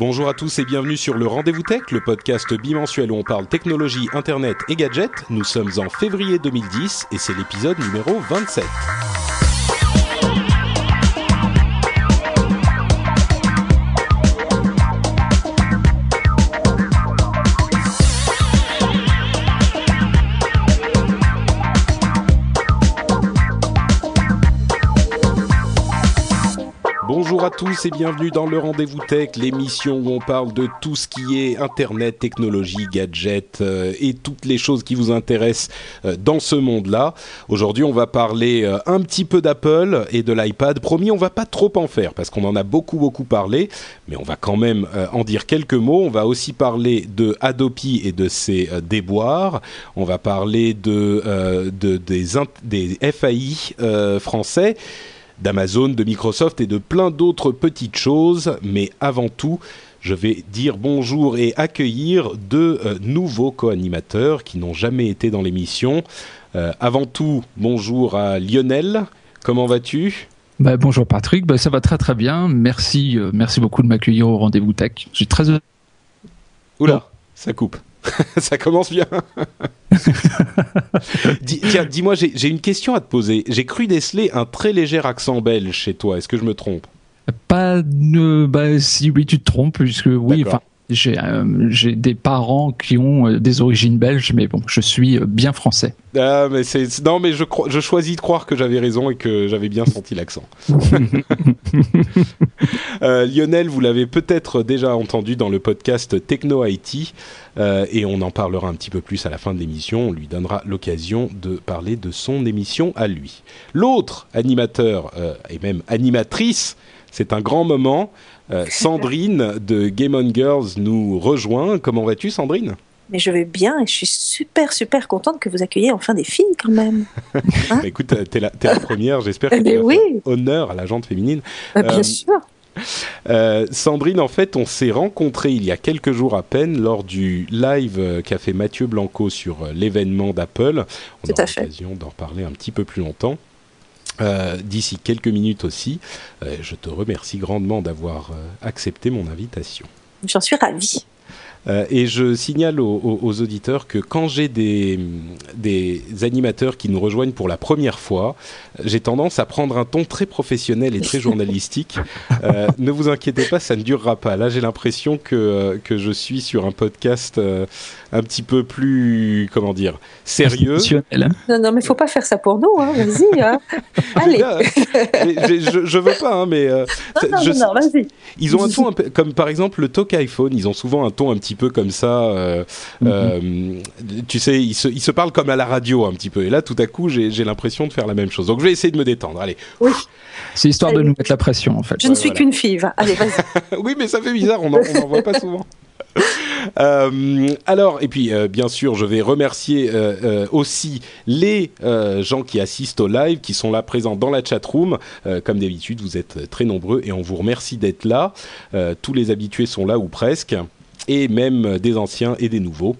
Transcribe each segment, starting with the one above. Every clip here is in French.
Bonjour à tous et bienvenue sur le Rendez-vous Tech, le podcast bimensuel où on parle technologie, internet et gadgets. Nous sommes en février 2010 et c'est l'épisode numéro 27. Bonjour à tous et bienvenue dans le Rendez-vous Tech, l'émission où on parle de tout ce qui est Internet, technologie, gadgets euh, et toutes les choses qui vous intéressent euh, dans ce monde-là. Aujourd'hui, on va parler euh, un petit peu d'Apple et de l'iPad. Promis, on va pas trop en faire parce qu'on en a beaucoup beaucoup parlé, mais on va quand même en dire quelques mots. On va aussi parler de Adopi et de ses déboires. On va parler de, de des, FAI français d'Amazon, de Microsoft et de plein d'autres petites choses. Mais avant tout, je vais dire bonjour et accueillir deux euh, nouveaux co-animateurs qui n'ont jamais été dans l'émission. Euh, avant tout, bonjour à Lionel. Comment vas-tu? Bah, bonjour Patrick, bah, ça va très très bien. Merci, euh, merci beaucoup de m'accueillir au rendez-vous tech. Je suis très heureux. Oula, ça coupe. ça commence bien. Tiens, dis-moi, j'ai une question à te poser. J'ai cru déceler un très léger accent belge chez toi. Est-ce que je me trompe? Pas de, bah, si oui, tu te trompes, puisque oui, enfin, j'ai, euh, j'ai des parents qui ont euh, des origines belges, mais bon, je suis euh, bien français. Ah, mais c'est c'est- non, mais je choisis de croire que j'avais raison et que j'avais bien senti l'accent. Lionel, vous l'avez peut-être déjà entendu dans le podcast Techno IT, euh, et on en parlera un petit peu plus à la fin de l'émission. On lui donnera l'occasion de parler de son émission à lui. L'autre animateur et même animatrice, c'est un grand moment. Euh, Sandrine de Game On Girls nous rejoint. Comment vas-tu, Sandrine? Mais je vais bien et je suis super super contente que vous accueilliez enfin des filles quand même. Bah, Écoute, euh, t'es la, la première. J'espère que tu oui. honneur à la jante féminine. Euh, bien Euh, sûr. Euh, Sandrine, en fait, on s'est rencontrés il y a quelques jours à peine lors du live qu'a fait Mathieu Blanco sur l'événement d'Apple. On Tout aura l'occasion d'en parler un petit peu plus longtemps. Euh, D'ici quelques minutes aussi, Euh, je te remercie grandement d'avoir euh, accepté mon invitation. J'en suis ravie. Euh, et je signale aux, aux- aux auditeurs que quand j'ai des, des animateurs qui nous rejoignent pour la première fois, j'ai tendance à prendre un ton très professionnel et très journalistique. Euh, ne vous inquiétez pas, ça ne durera pas. Là, j'ai l'impression que, euh, que je suis sur un podcast euh, un petit peu plus, comment dire, sérieux. Hein. Non non mais faut pas faire ça pour nous hein. Vas-y. Hein. Allez. Là, je, je veux pas, hein, mais euh, Non non je- non, non, vas-y. Ils ont un ton un peu, comme par exemple le talk iPhone, ils ont souvent un ton un petit peu comme ça. euh, euh, tu sais, ils se, ils se parlent comme à la radio un petit peu. Et là, tout à coup, j'ai l'impression de faire la même chose. Donc, je vais essayer de me détendre. Allez. Oui. C'est histoire de nous mettre la pression, en fait. Je Ouais, ne suis voilà. qu'une fille. va. Allez vas-y. oui, mais ça fait bizarre. On n'en voit pas souvent. Euh, alors, et puis euh, bien sûr, je vais remercier euh, euh, aussi les euh, gens qui assistent au live, qui sont là présents dans la chat room. Euh, comme d'habitude, vous êtes très nombreux et on vous remercie d'être là. Euh, tous les habitués sont là ou presque, et même des anciens et des nouveaux.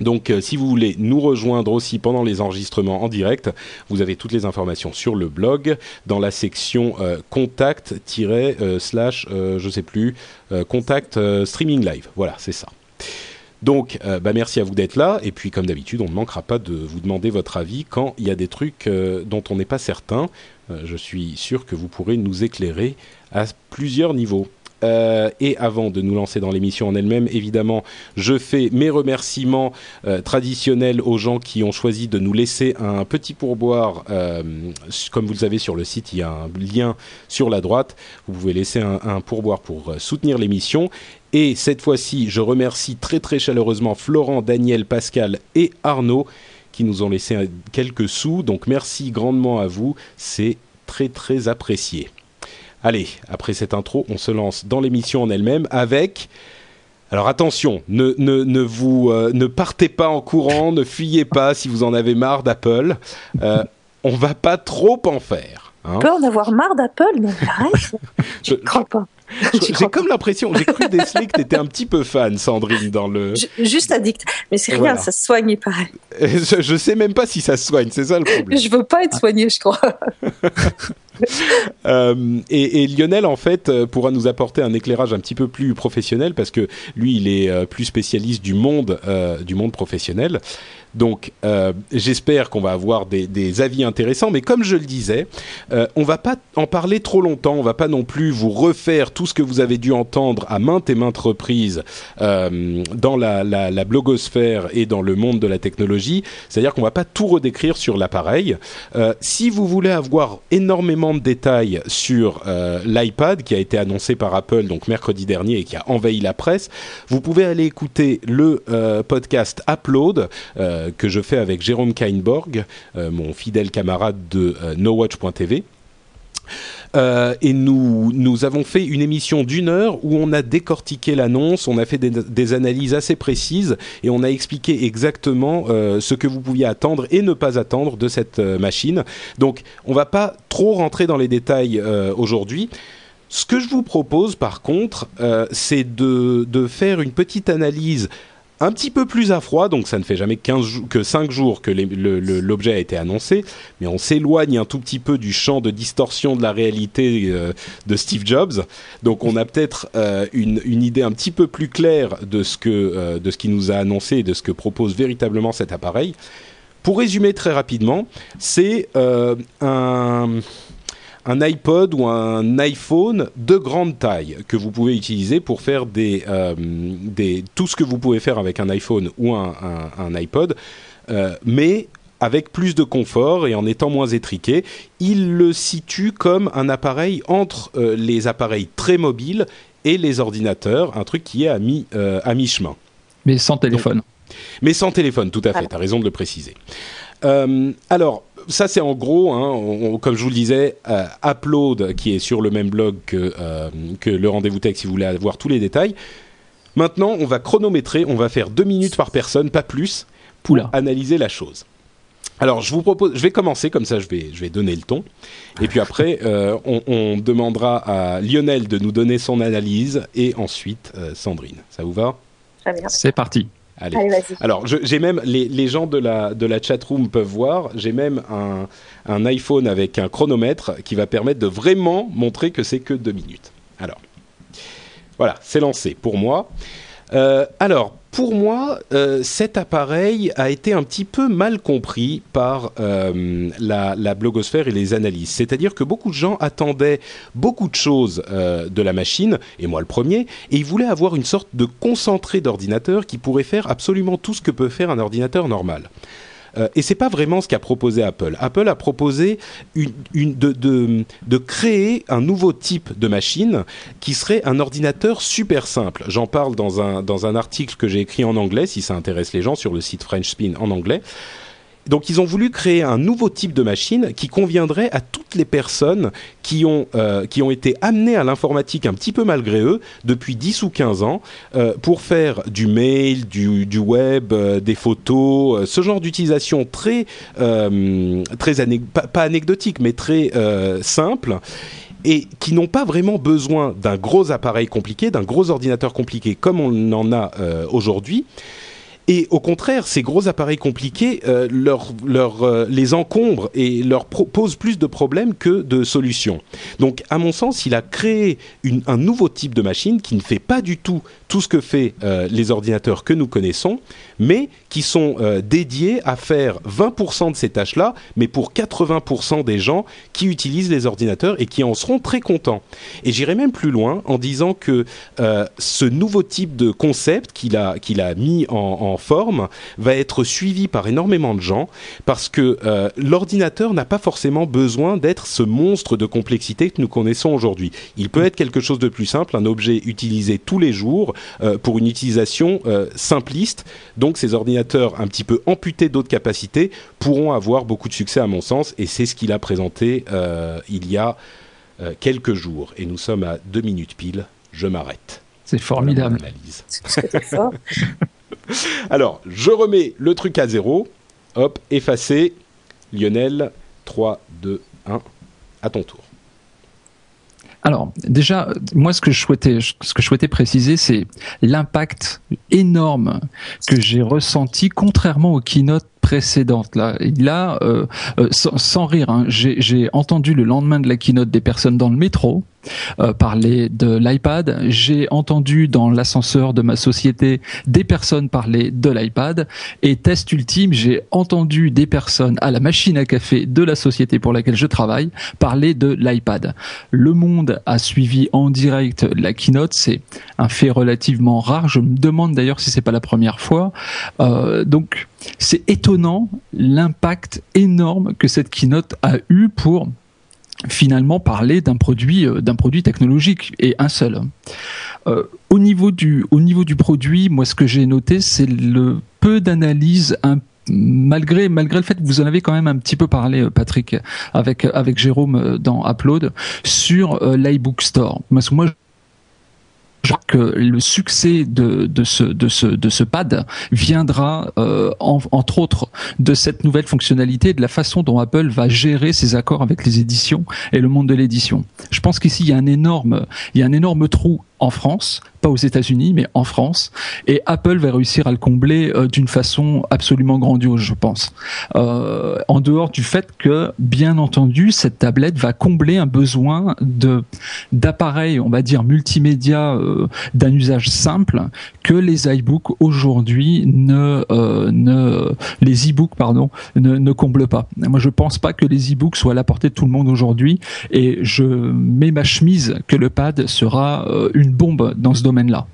Donc, euh, si vous voulez nous rejoindre aussi pendant les enregistrements en direct, vous avez toutes les informations sur le blog dans la section euh, contact euh, je sais plus contact streaming live. Voilà, c'est ça. Donc, bah, merci à vous d'être là. Et puis, comme d'habitude, on ne manquera pas de vous demander votre avis quand il y a des trucs dont on n'est pas certain. Je suis sûr que vous pourrez nous éclairer à plusieurs niveaux. Euh, et avant de nous lancer dans l'émission en elle-même, évidemment, je fais mes remerciements euh, traditionnels aux gens qui ont choisi de nous laisser un petit pourboire. euh, comme vous le savez sur le site, il y a un lien sur la droite. Vous pouvez laisser un, un pourboire pour soutenir l'émission. Et cette fois-ci, je remercie très très chaleureusement Florent, Daniel, Pascal et Arnaud qui nous ont laissé quelques sous. Donc merci grandement à vous, c'est très très apprécié. Allez, après cette intro, on se lance dans l'émission en elle-même avec alors attention, ne, ne, ne vous euh, ne partez pas en courant, ne fuyez pas si vous en avez marre d'Apple. Euh, on va pas trop en faire. Hein. On peut en avoir marre d'Apple, mais arrête. je ne crois pas. J'ai comme l'impression, j'ai cru déceler que tu étais un petit peu fan, Sandrine, dans le. juste addict. Mais c'est rien, ça se soigne pareil. Je, je, sais même pas si ça se soigne, c'est ça le problème. Je veux pas être soigné, je crois. euh, et, et, Lionel, en fait, euh, pourra nous apporter un éclairage un petit peu plus professionnel parce que lui, il est euh, plus spécialiste du monde, euh, du monde professionnel. Donc, euh, j'espère qu'on va avoir des, avis intéressants. Mais comme je le disais, euh, on va pas en parler trop longtemps. On va pas non plus vous refaire tout ce que vous avez dû entendre à maintes et maintes reprises euh, dans la, blogosphère et dans le monde de la technologie. C'est-à-dire qu'on va pas tout redécrire sur l'appareil. Euh, si vous voulez avoir énormément de détails sur l'iPad qui a été annoncé par Apple donc mercredi dernier et qui a envahi la presse, vous pouvez aller écouter le podcast Upload que je fais avec Jérôme Kainborg, euh, mon fidèle camarade de euh, NoWatch.tv. Euh, et nous, nous avons fait une émission d'une heure où on a décortiqué l'annonce, on a fait des, analyses assez précises et on a expliqué exactement euh, ce que vous pouviez attendre et ne pas attendre de cette euh, machine. Donc on va pas trop rentrer dans les détails euh, aujourd'hui. Ce que je vous propose par contre, c'est de, de faire une petite analyse un petit peu plus à froid, donc ça ne fait jamais 15 que 5 jours que l'objet a été annoncé, mais on s'éloigne un tout petit peu du champ de distorsion de la réalité euh, de Steve Jobs. Donc on a peut-être euh, une, idée un petit peu plus claire de ce que euh, de ce qu'il nous a annoncé et de ce que propose véritablement cet appareil. Pour résumer très rapidement, c'est un un iPod ou un iPhone de grande taille que vous pouvez utiliser pour faire des, euh, des, tout ce que vous pouvez faire avec un iPhone ou un, un, un iPod, euh, mais avec plus de confort et en étant moins étriqué. Il le situe comme un appareil entre euh, les appareils très mobiles et les ordinateurs, un truc qui est à mi, euh, à mi-chemin. Mais sans téléphone. Donc, mais sans téléphone, tout à fait, tu as raison de le préciser. Euh, alors, ça c'est en gros, hein, on, on, comme je vous le disais, euh, Upload qui est sur le même blog que, euh, que le rendez-vous tech si vous voulez avoir tous les détails. Maintenant, on va chronométrer, on va faire deux minutes par personne, pas plus, pour Oula. analyser la chose. Alors, je vous propose, je vais commencer comme ça, je vais, je vais donner le ton, et puis après, euh, on, on, demandera à Lionel de nous donner son analyse, et ensuite euh, Sandrine. Ça vous va? Très bien. C'est parti. Allez. Allez Alors, j'ai même les, les, gens de la de la chatroom peuvent voir. J'ai même un, un iPhone avec un chronomètre qui va permettre de vraiment montrer que c'est que deux minutes. Alors, voilà, c'est lancé pour moi. Euh, alors, pour moi, euh, cet appareil a été un petit peu mal compris par euh, la, blogosphère et les analyses. C'est-à-dire que beaucoup de gens attendaient beaucoup de choses euh, de la machine, et moi le premier, et ils voulaient avoir une sorte de concentré d'ordinateur qui pourrait faire absolument tout ce que peut faire un ordinateur normal. Euh, et c'est pas vraiment ce qu'a proposé Apple. Apple a proposé de, créer un nouveau type de machine qui serait un ordinateur super simple. J'en parle dans un, dans un article que j'ai écrit en anglais, si ça intéresse les gens, sur le site French Spin en anglais. Donc ils ont voulu créer un nouveau type de machine qui conviendrait à toutes les personnes qui ont, euh, qui ont été amenées à l'informatique un petit peu malgré eux depuis 10 ou 15 ans euh, pour faire du mail, du, web, euh, des photos, euh, ce genre d'utilisation très, euh, très pas, anecdotique mais très simple et qui n'ont pas vraiment besoin d'un gros appareil compliqué, d'un gros ordinateur compliqué comme on en a aujourd'hui. Et au contraire, ces gros appareils compliqués euh, euh, les encombrent et leur posent plus de problèmes que de solutions. Donc, à mon sens, il a créé un nouveau type de machine qui ne fait pas du tout tout ce que fait euh, les ordinateurs que nous connaissons, mais qui sont euh, dédiés à faire 20% de ces tâches-là, mais pour 80% des gens qui utilisent les ordinateurs et qui en seront très contents. Et j'irai même plus loin en disant que euh, ce nouveau type de concept qu'il a, qu'il a mis en, forme va être suivi par énormément de gens parce que l'ordinateur n'a pas forcément besoin d'être ce monstre de complexité que nous connaissons aujourd'hui. Il peut être quelque chose de plus simple, un objet utilisé tous les jours euh, pour une utilisation euh, simpliste. Donc ces ordinateurs un petit peu amputés d'autres capacités pourront avoir beaucoup de succès à mon sens et c'est ce qu'il a présenté euh, il y a quelques jours et nous sommes à deux minutes pile. Je m'arrête. C'est formidable. Alors, je remets le truc à zéro. Hop, effacé. Lionel, 3, 2, 1. À ton tour. Alors déjà, moi ce que je souhaitais, préciser, c'est l'impact énorme que j'ai ressenti, contrairement aux keynotes précédentes. Là, là, euh, euh, sans, rire, hein, j'ai entendu le lendemain de la keynote des personnes dans le métro euh, parler de l'iPad. J'ai entendu dans l'ascenseur de ma société des personnes parler de l'iPad. Et test ultime, j'ai entendu des personnes à la machine à café de la société pour laquelle je travaille parler de l'iPad. Le monde a suivi en direct la keynote. C'est un fait relativement rare. Je me demande d'ailleurs si c'est pas la première fois. Euh, donc c'est étonnant l'impact énorme que cette keynote a eu pour finalement parler d'un produit euh, d'un produit technologique et un seul. Euh, au niveau du au niveau du produit, moi ce que j'ai noté c'est le peu d'analyse malgré malgré le fait que vous en avez quand même un petit peu parlé euh, Patrick avec avec Jérôme dans Upload sur l'iBook Store. Moi je crois que le succès de, de, ce, de, ce, de ce pad viendra euh, entre autres de cette nouvelle fonctionnalité, de la façon dont Apple va gérer ses accords avec les éditions et le monde de l'édition. Je pense qu'ici il y a un énorme, il y a un énorme trou en France, pas aux États-Unis, mais en France. Et Apple va réussir à le combler euh, d'une façon absolument grandiose, je pense. Euh, en dehors du fait que, bien entendu, cette tablette va combler un besoin de d'appareils, on va dire multimédia euh, d'un usage simple que les iBooks aujourd'hui ne ne les e-books pardon ne comblent pas. Moi, je pense pas que les e-books soient à la portée de tout le monde aujourd'hui, et je mets ma chemise que le pad sera une bombe dans ce domaine-là.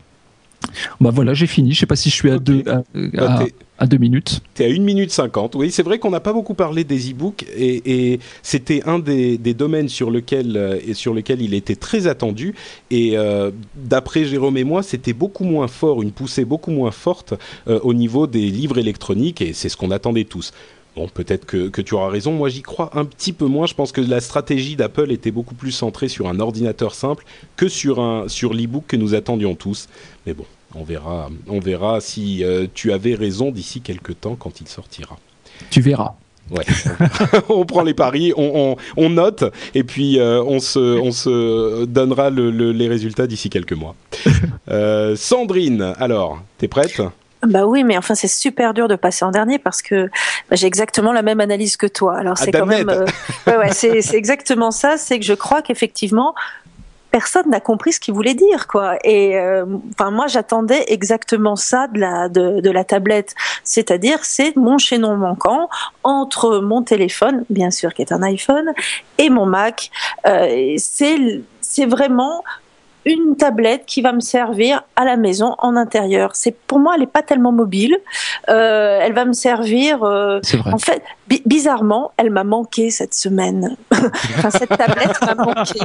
Bah voilà, j'ai fini. Je sais pas si je suis à deux à, bah, deux minutes. T'es à une minute cinquante. Oui, c'est vrai qu'on n'a pas beaucoup parlé des e-books et, c'était un des, domaines sur lequel euh, et sur lequel il était très attendu. Et euh, d'après Jérôme et moi, c'était beaucoup moins fort, une poussée beaucoup moins forte euh, au niveau des livres électroniques et c'est ce qu'on attendait tous. Bon, peut-être que, que, tu auras raison. Moi, j'y crois un petit peu moins. Je pense que la stratégie d'Apple était beaucoup plus centrée sur un ordinateur simple que sur un sur l'e-book que nous attendions tous. Mais bon, on verra. On verra si euh, tu avais raison d'ici quelques temps quand il sortira. Tu verras. Ouais. on prend les paris, on, on, note et puis euh, on, se, on se donnera le, les résultats d'ici quelques mois. Euh, Sandrine, alors, t'es prête? Bah oui, mais enfin c'est super dur de passer en dernier parce que bah, j'ai exactement la même analyse que toi. Alors c'est quand même, euh, ouais, ouais c'est exactement ça. C'est que je crois qu'effectivement personne n'a compris ce qu'il voulait dire quoi et euh, enfin moi j'attendais exactement ça de la de, de la tablette c'est-à-dire c'est mon chaînon manquant entre mon téléphone bien sûr qui est un iPhone et mon Mac euh, c'est c'est vraiment une tablette qui va me servir à la maison en intérieur. C'est pour moi, elle n'est pas tellement mobile. Euh, elle va me servir. Euh, en fait, bizarrement, elle m'a manqué cette semaine. enfin, cette tablette m'a manqué.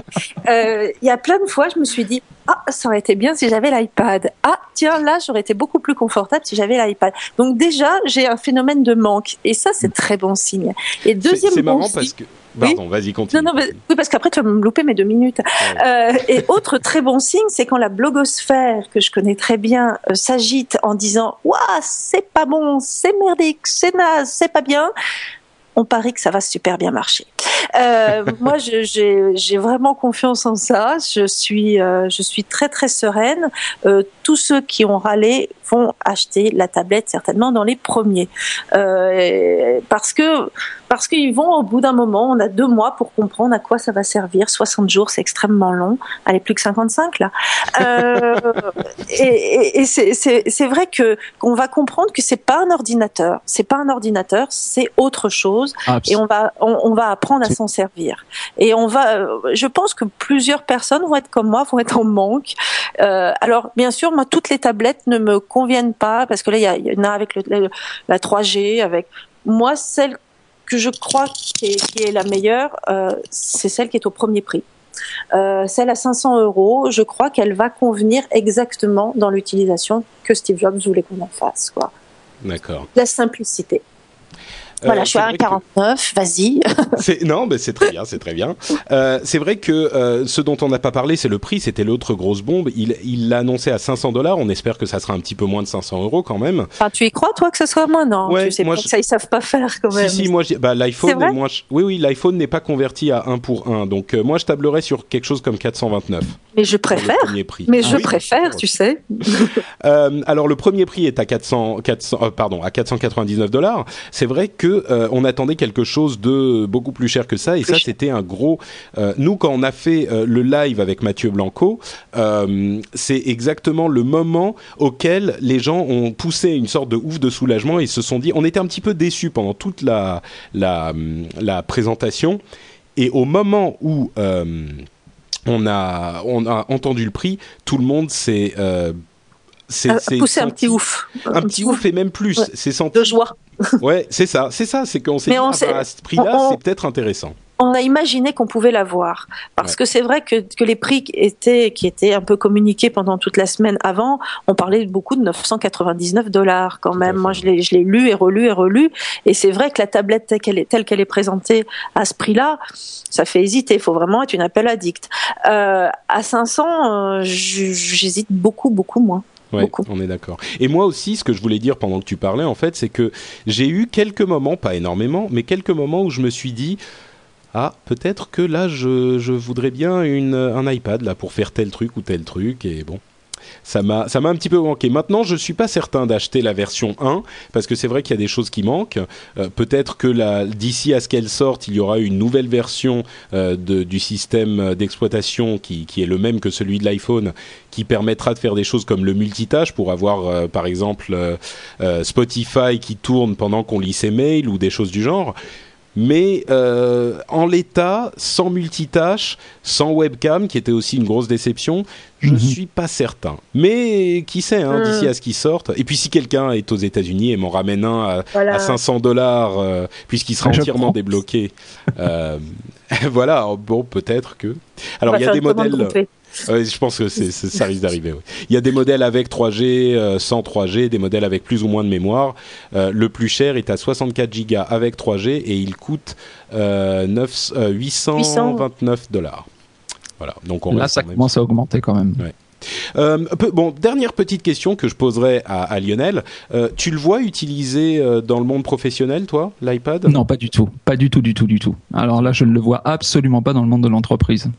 Euh, il y a plein de fois, je me suis dit, ah, ça aurait été bien si j'avais l'iPad. Ah, tiens, là, j'aurais été beaucoup plus confortable si j'avais l'iPad. Donc déjà, j'ai un phénomène de manque, et ça, c'est très bon signe. Et deuxième c'est marrant parce que Pardon, vas-y, continue. Non, non, oui, parce qu'après, tu vas me louper mes deux minutes. Euh, et autre très bon signe, c'est quand la blogosphère, que je connais très bien, euh, s'agite en disant « Waouh, c'est pas bon, c'est merdique, c'est naze, c'est pas bien », on parie que ça va super bien marcher. Euh, moi, j'ai vraiment confiance en ça. Je suis, euh, je suis très très sereine. Euh, tous ceux qui ont râlé vont acheter la tablette certainement dans les premiers, parce que parce qu'ils vont au bout d'un moment, on a deux mois pour comprendre à quoi ça va servir. 60 jours, c'est extrêmement long. Allez, plus que 55 là. Euh, et, et, et c'est vrai que qu'on va comprendre que c'est pas un ordinateur, c'est pas un ordinateur, c'est autre chose, et on va on, on va apprendre à s'en servir. Et on va, euh, je pense que plusieurs personnes vont être comme moi, vont être en manque. Euh, alors bien sûr, moi toutes les tablettes ne me conviennent pas parce que là il y, en a avec le, la 3G, avec moi celle que je crois qui est, la meilleure, euh, c'est celle qui est au premier prix. Euh, celle à 500 euros, je crois qu'elle va convenir exactement dans l'utilisation que Steve Jobs voulait qu'on en fasse. Quoi. D'accord. La simplicité. Voilà, je suis à 1,49, vas-y. non, mais c'est très bien, c'est très bien. c'est vrai que ce dont on n'a pas parlé, c'est le prix, c'était l'autre grosse bombe. Il l'a annoncé à 500 dollars, on espère que ça sera un petit peu moins de 500 euros quand même. Enfin, tu y crois, toi, que ce sera moins? Non, ouais, tu sais moi, pas que ça, ils savent pas faire quand même. Si, si, moi, bah, l'iPhone, oui, oui, l'iPhone n'est pas converti à 1 pour 1, donc moi, je tablerais sur quelque chose comme 429. Mais je préfère. Mais je ah préfère, tu sais. euh, alors le premier prix est à 400, 400 euh, pardon, à 499 dollars. C'est vrai que euh, on attendait quelque chose de beaucoup plus cher que ça, et ça c'était un gros. Nous, quand on a fait le live avec Mathieu Blanco, c'est exactement le moment auquel les gens ont poussé une sorte de ouf de soulagement et se sont dit, on était un petit peu déçus pendant toute la la, la présentation, et au moment où on a, on a entendu le prix, tout le monde s'est euh, c'est poussé un petit ouf. Un, petit ouf, et même plus. C'est senti. De joie. ouais, c'est ça, c'est ça. C'est qu'on s'est dit, ah bah, à ce prix-là, c'est peut-être intéressant on a imaginé qu'on pouvait l'avoir parce que c'est vrai que, que, les prix étaient qui étaient un peu communiqués pendant toute la semaine avant, on parlait beaucoup de 999 dollars quand même. Moi, je l'ai je l'ai lu et relu et relu et c'est vrai que la tablette telle qu'elle est telle qu'elle est présentée à ce prix-là, ça fait hésiter. Il faut vraiment être une appel addict. Euh, à 500, euh, j'hésite beaucoup beaucoup moins. Ouais, on est d'accord. Et moi aussi, ce que je voulais dire pendant que tu parlais, en fait, c'est que j'ai eu quelques moments, pas énormément, mais quelques moments où je me suis dit, ah, peut-être que là, je, je voudrais bien une, un iPad là pour faire tel truc ou tel truc, et bon. Ça m'a, un petit peu manqué. Maintenant, je suis pas certain d'acheter la version 1 parce que c'est vrai qu'il y a des choses qui manquent. Euh, peut-être que d'ici à ce qu'elle sorte, il y aura une nouvelle version euh, de, du système d'exploitation qui, qui, est le même que celui de l'iPhone, qui permettra de faire des choses comme le multitâche pour avoir, euh, par exemple, Spotify qui tourne pendant qu'on lit ses mails ou des choses du genre. Mais euh, en l'état, sans multitâche, sans webcam, qui était aussi une grosse déception, je ne mhm. suis pas certain. Mais qui sait, hein, d'ici hmm. à ce qu'il sorte. Et puis si quelqu'un est aux États-Unis et m'en ramène un à, 500 dollars, euh, puisqu'il sera entièrement débloqué. Euh, voilà, bon, peut-être que. Alors il y a des modèles je pense que ça risque d'arriver. Il y a des modèles avec 3G, euh, sans 3G, des modèles avec plus ou moins de mémoire. Euh, le plus cher est à 64 Go avec 3G et il coûte 9, euh, 829 dollars. Voilà. Donc on Là, ça commence à augmenter quand même. bon, dernière petite question que je poserai à, Lionel. tu le vois utilisé dans le monde professionnel, toi, l'iPad? Non, pas du tout. Pas du tout, du tout, du tout. Alors là, je ne le vois absolument pas dans le monde de l'entreprise.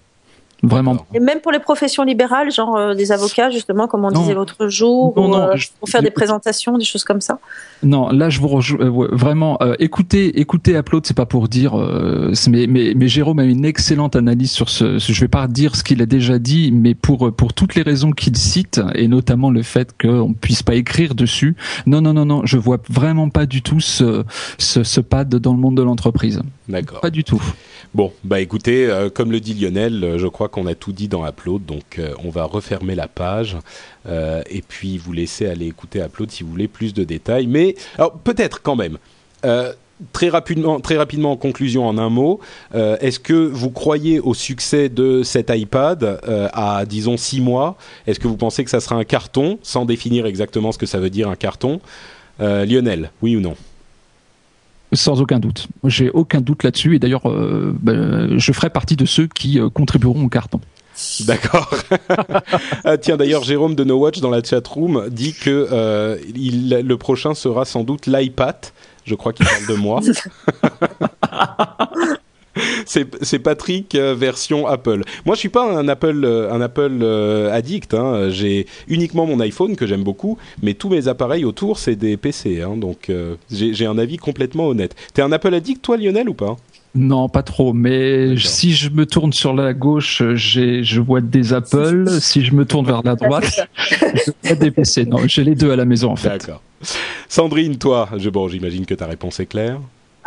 Vraiment. Et même pour les professions libérales, genre euh, des avocats, justement, comme on disait l'autre jour, ou, euh, pour faire des présentations, des choses comme ça. Non, là, je vous rejoins euh, vraiment. écoutez, écoutez, Upload, c'est pas pour dire, mais, mais, mais, Jérôme a une excellente analyse sur ce. Je vais pas dire ce qu'il a déjà dit, mais pour pour toutes les raisons qu'il cite, et notamment le fait qu'on puisse pas écrire dessus. Non, non, non, non, je vois vraiment pas du tout ce ce, ce pad dans le monde de l'entreprise. D'accord. Pas du tout. Bon, bah écoutez, euh, comme le dit Lionel, euh, je crois qu'on a tout dit dans Upload, donc euh, on va refermer la page et puis vous laisser aller écouter Upload si vous voulez plus de détails. Mais alors peut-être quand même. Très rapidement, très rapidement en conclusion en un mot, est-ce que vous croyez au succès de cet iPad à disons six mois? Est-ce que vous pensez que ça sera un carton, sans définir exactement ce que ça veut dire un carton? Lionel, oui ou non? Sans aucun doute. J'ai aucun doute là-dessus. Et d'ailleurs, euh, ben, je ferai partie de ceux qui euh, contribueront au carton. D'accord. Ah, tiens, d'ailleurs, Jérôme de No Watch dans la chat room dit que euh, il, le prochain sera sans doute l'iPad. Je crois qu'il parle de moi. c'est Patrick euh, version Apple. Moi, je suis pas un Apple, euh, un Apple euh, addict. Hein. J'ai uniquement mon iPhone que j'aime beaucoup, mais tous mes appareils autour, c'est des PC. Hein. Donc, j'ai un avis complètement honnête. T'es un Apple addict, toi, Lionel, ou pas? Non, pas trop. Mais si je me tourne sur la gauche, je vois des Apple. si je me tourne vers la droite, je vois des PC. Non, j'ai les deux à la maison en fait. D'accord. Sandrine, toi, je, bon, j'imagine que ta réponse est claire.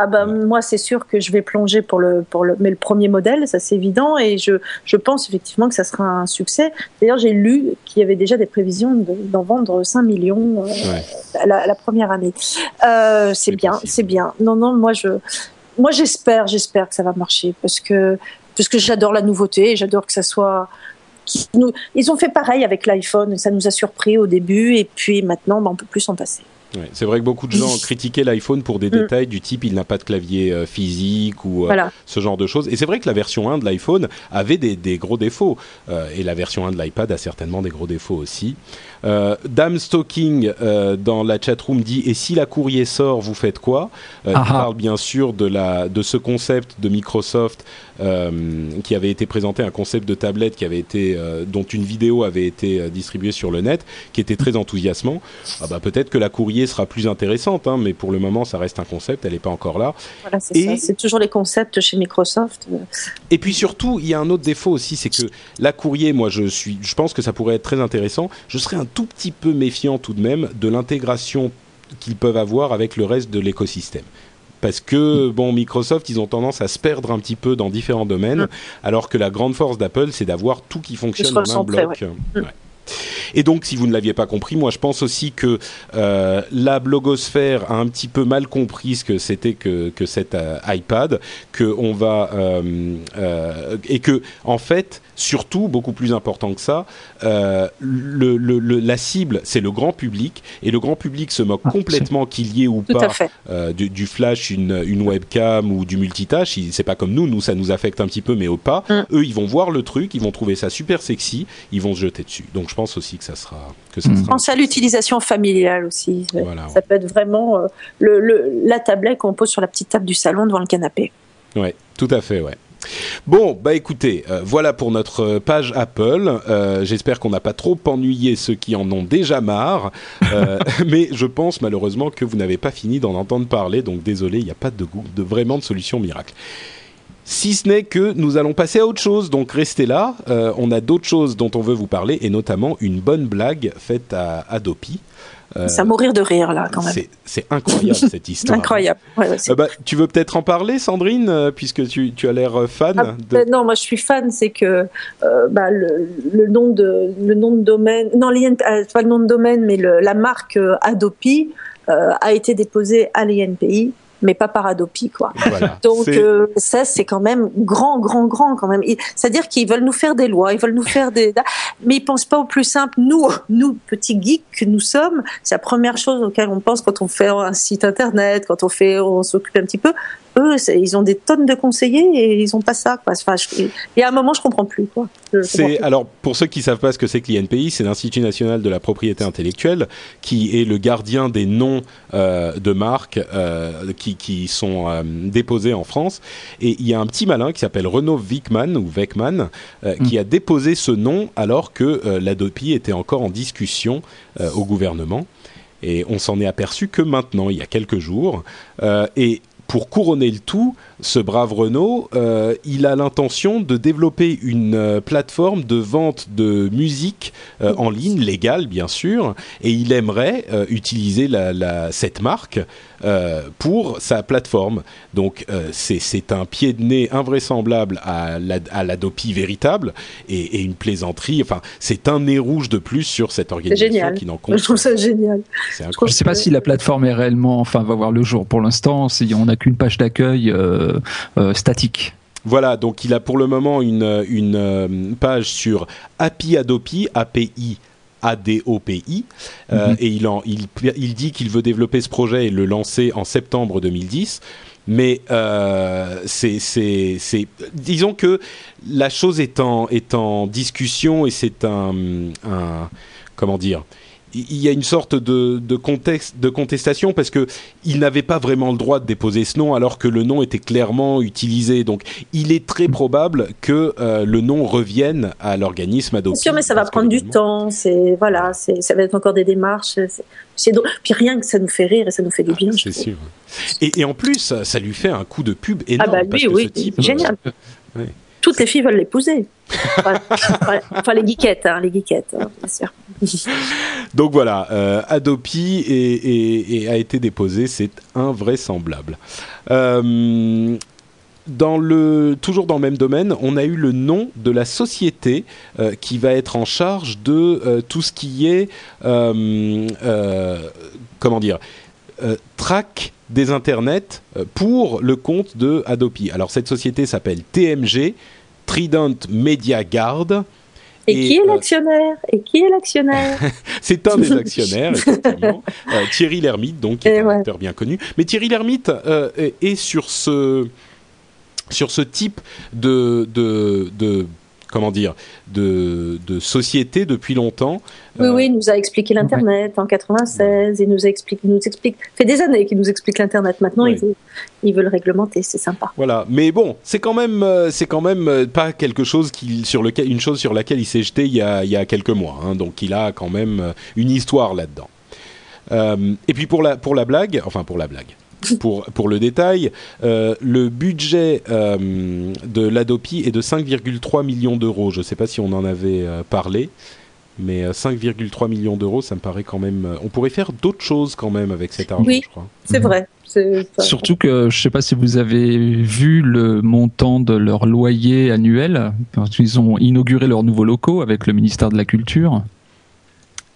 Ah bah, moi c'est sûr que je vais plonger pour le pour le mais le premier modèle ça c'est évident et je je pense effectivement que ça sera un succès. D'ailleurs j'ai lu qu'il y avait déjà des prévisions d'en vendre 5 millions euh, la, première année. Euh, c'est bien c'est bien. Non non moi je moi j'espère j'espère que ça va marcher parce que parce que j'adore la nouveauté j'adore que ça soit ils ont fait pareil avec l'iPhone, ça nous a surpris au début et puis maintenant bah, on peut plus s'en passer. C'est vrai que beaucoup de gens critiquaient l'iPhone pour des mm. détails du type il n'a pas de clavier euh, physique ou euh, ce genre de choses. Et c'est vrai que la version 1 de l'iPhone avait des, des, gros défauts. Euh, et la version 1 de l'iPad a certainement des gros défauts aussi. Euh, Dame Stalking euh, dans la chatroom dit et si la courrier sort, vous faites quoi? Euh, Il parle bien sûr de la de ce concept de Microsoft qui avait été présenté, un concept de tablette qui avait été dont une vidéo avait été distribuée sur le net, qui était très enthousiasmant. Ah bah peut-être que la courrier sera plus intéressante, hein, mais pour le moment ça reste un concept, elle n'est pas encore là. Voilà, c'est toujours les concepts chez Microsoft. Et puis surtout, il y a un autre défaut aussi, c'est que la courrier, moi je suis, je pense que ça pourrait être très intéressant. Je serais un tout petit peu méfiant tout de même de l'intégration qu'ils peuvent avoir avec le reste de l'écosystème parce que bon Microsoft ils ont tendance à se perdre un petit peu dans différents domaines mm. alors que la grande force d'Apple c'est d'avoir tout qui fonctionne en un bloc. Et donc, si vous ne l'aviez pas compris, moi je pense aussi que euh, la blogosphère a un petit peu mal compris ce que c'était que, que cet euh, iPad, que on va euh et que en fait surtout, beaucoup plus important que ça, euh, le, le, la cible, c'est le grand public, et le grand public se moque ah, complètement qu'il y ait ou pas euh, du, du, flash, une, une, webcam ou du multitâche. C'est pas comme nous, nous ça nous affecte un petit peu, mais au pas. Mm. Eux, ils vont voir le truc, ils vont trouver ça super sexy, ils vont se jeter dessus. Donc je pense aussi que ça sera. Que ça mm. Pense à l'utilisation familiale aussi. ça peut être vraiment euh, le, la tablette qu'on pose sur la petite table du salon devant le canapé. Ouais, tout à fait, ouais. Bon, bah écoutez, euh, voilà pour notre euh, page Apple. Euh, j'espère qu'on n'a pas trop ennuyé ceux qui en ont déjà marre, mais je pense malheureusement que vous n'avez pas fini d'en entendre parler, donc désolé, il n'y a pas de, de vraiment de solution miracle. Si ce n'est que nous allons passer à autre chose, donc restez là. on a d'autres choses dont on veut vous parler, et notamment une bonne blague faite à Adopi. Euh, ça mourir de rire là quand même. C'est incroyable cette histoire. incroyable. Euh, bah, tu veux peut-être en parler, Sandrine, euh, puisque tu, tu as l'air fan. Ah, non, moi je suis fan. C'est que bah, le, le, nom de le nom de domaine, non, pas le nom de domaine, mais le, la marque Adopi a été déposé à l'INPI mais pas par Adopi, quoi. Donc euh, ça, c'est quand même grand, grand, grand quand même. C'est-à-dire qu'ils veulent nous faire des lois, ils veulent nous faire des, mais ils pensent pas au plus simple. Nous, nous petits geeks que nous sommes, c'est la première chose auquel on pense quand on fait un site internet, quand on fait, on s'occupe un petit peu eux, ils ont des tonnes de conseillers et ils ont pas ça. Quoi. Enfin, et à un moment, je comprends plus. Quoi. C'est alors pour ceux qui savent pas ce que c'est que l'INPI, c'est l'Institut national de la propriété intellectuelle, qui est le gardien des noms euh, de marques euh, qui, qui, sont euh, déposés en France. Et il y a un petit malin qui s'appelle Renaud Wickman ou Weckman euh, mm. qui a déposé ce nom alors que euh, l'Adopi était encore en discussion au gouvernement. Et on s'en est aperçu que maintenant, il y a quelques jours. et pour couronner le tout, ce brave Renault, euh, il a l'intention de développer une euh, plateforme de vente de musique euh, en ligne, légale bien sûr, et il aimerait utiliser cette marque pour sa plateforme. Donc c'est un pied de nez invraisemblable à l'Adopi véritable et, une plaisanterie. Enfin, c'est un nez rouge de plus sur cette organisation qui n'en compte. Je trouve ça génial. Je ne sais pas si la plateforme est réellement, enfin, va voir le jour. Pour l'instant, on n'a qu'une page d'accueil euh, euh, statique. Voilà, donc il a pour le moment une, une euh, page sur API Adopi, API ADOPI, mhm. et il, en, il, il dit qu'il veut développer ce projet et le lancer en septembre 2010. Mais c'est, disons que la chose est en, est en discussion et c'est un, un, comment dire, il y a une sorte de, de, contexte, de contestation parce que il n'avait pas vraiment le droit de déposer ce nom alors que le nom était clairement utilisé. Donc, il est très probable que euh, le nom revienne à l'organisme adopté. C'est sûr, mais ça va prendre du temps. C'est voilà, c'est ça va être encore des démarches. C'est puis rien que ça nous fait rire et ça nous fait du bien. c'est sûr. Et, et, en plus, ça lui fait un coup de pub énorme. Ah bah lui, oui, type, génial. Euh, toutes les filles veulent l'épouser. enfin, les geekettes, hein, les geekettes, hein, bien sûr. Donc voilà, euh, Adopi et, a été déposé, c'est invraisemblable. Euh, dans le, toujours dans le même domaine, on a eu le nom de la société euh, qui va être en charge de tout ce qui est, comment dire, track des internets pour le compte de Adopi. Alors cette société s'appelle TMG, Trident Media Guard. Et, qui est l'actionnaire? Et qui est l'actionnaire? C'est un des actionnaires, effectivement. Thierry Lhermitte, donc, qui est un acteur bien connu. Mais Thierry Lhermitte est sur ce sur ce type de, de, de comment dire, de, de société depuis longtemps. Oui, oui, il nous a expliqué l'Internet en 96, il nous explique, il nous explique, fait des années qu'il nous explique l'Internet. Maintenant, il, veut, il veut le réglementer, c'est sympa. Voilà, mais bon, c'est quand même, euh, c'est quand même euh, pas quelque chose qui, sur lequel, une chose sur laquelle il s'est jeté il y a, il y a quelques mois. Hein, donc, il a quand même euh, une histoire là-dedans. et puis pour la, pour la blague, enfin pour la blague, pour, pour le détail, euh, le budget euh, de l'Adopi est de 5,3 millions d'euros. Je ne sais pas si on en avait euh, parlé, mais 5,3 millions d'euros, ça me paraît quand même. On pourrait faire d'autres choses quand même avec cet argent, oui, je crois. C'est vrai. Surtout que je ne sais pas si vous avez vu le montant de leur loyer annuel, parce qu'ils ont inauguré leurs nouveaux locaux avec le ministère de la Culture.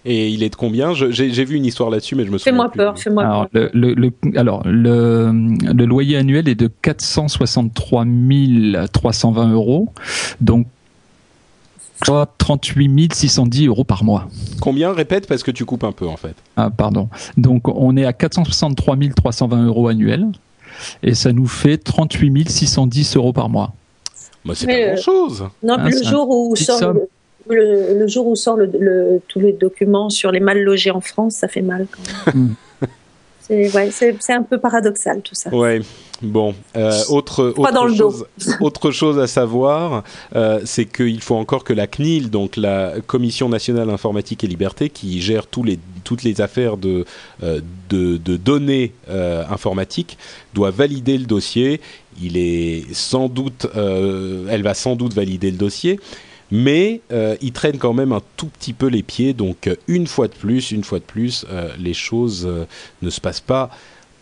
Et il est de combien J'ai vu une histoire là-dessus, mais je me souviens Fais-moi peur, fais-moi alors, Le, le, alors le, le, loyer annuel est de 463 320 euros, donc 38 610 euros par mois. Combien? Répète parce que tu coupes un peu en fait. Ah pardon. Donc on est à 463 320 euros annuels et ça nous fait 38 610 euros par mois. Bah, c'est pas euh, grand chose. Non, hein, le jour où sort le, jour où sort le, tous les documents sur les mal logés en France, ça fait mal quand même. c'est un peu paradoxal tout ça. Ouais. Bon, euh, autre autre chose, autre chose à savoir, euh, c'est qu'il faut encore que la CNIL, donc la Commission nationale informatique et liberté, qui gère tous les toutes les affaires de euh, de, de, données informatiques, doit valider le dossier. Il est sans doute, elle va sans doute valider le dossier mais euh, il traîne quand même un tout petit peu les pieds. Donc euh, une fois de plus, une fois de plus, euh, les choses ne se passent pas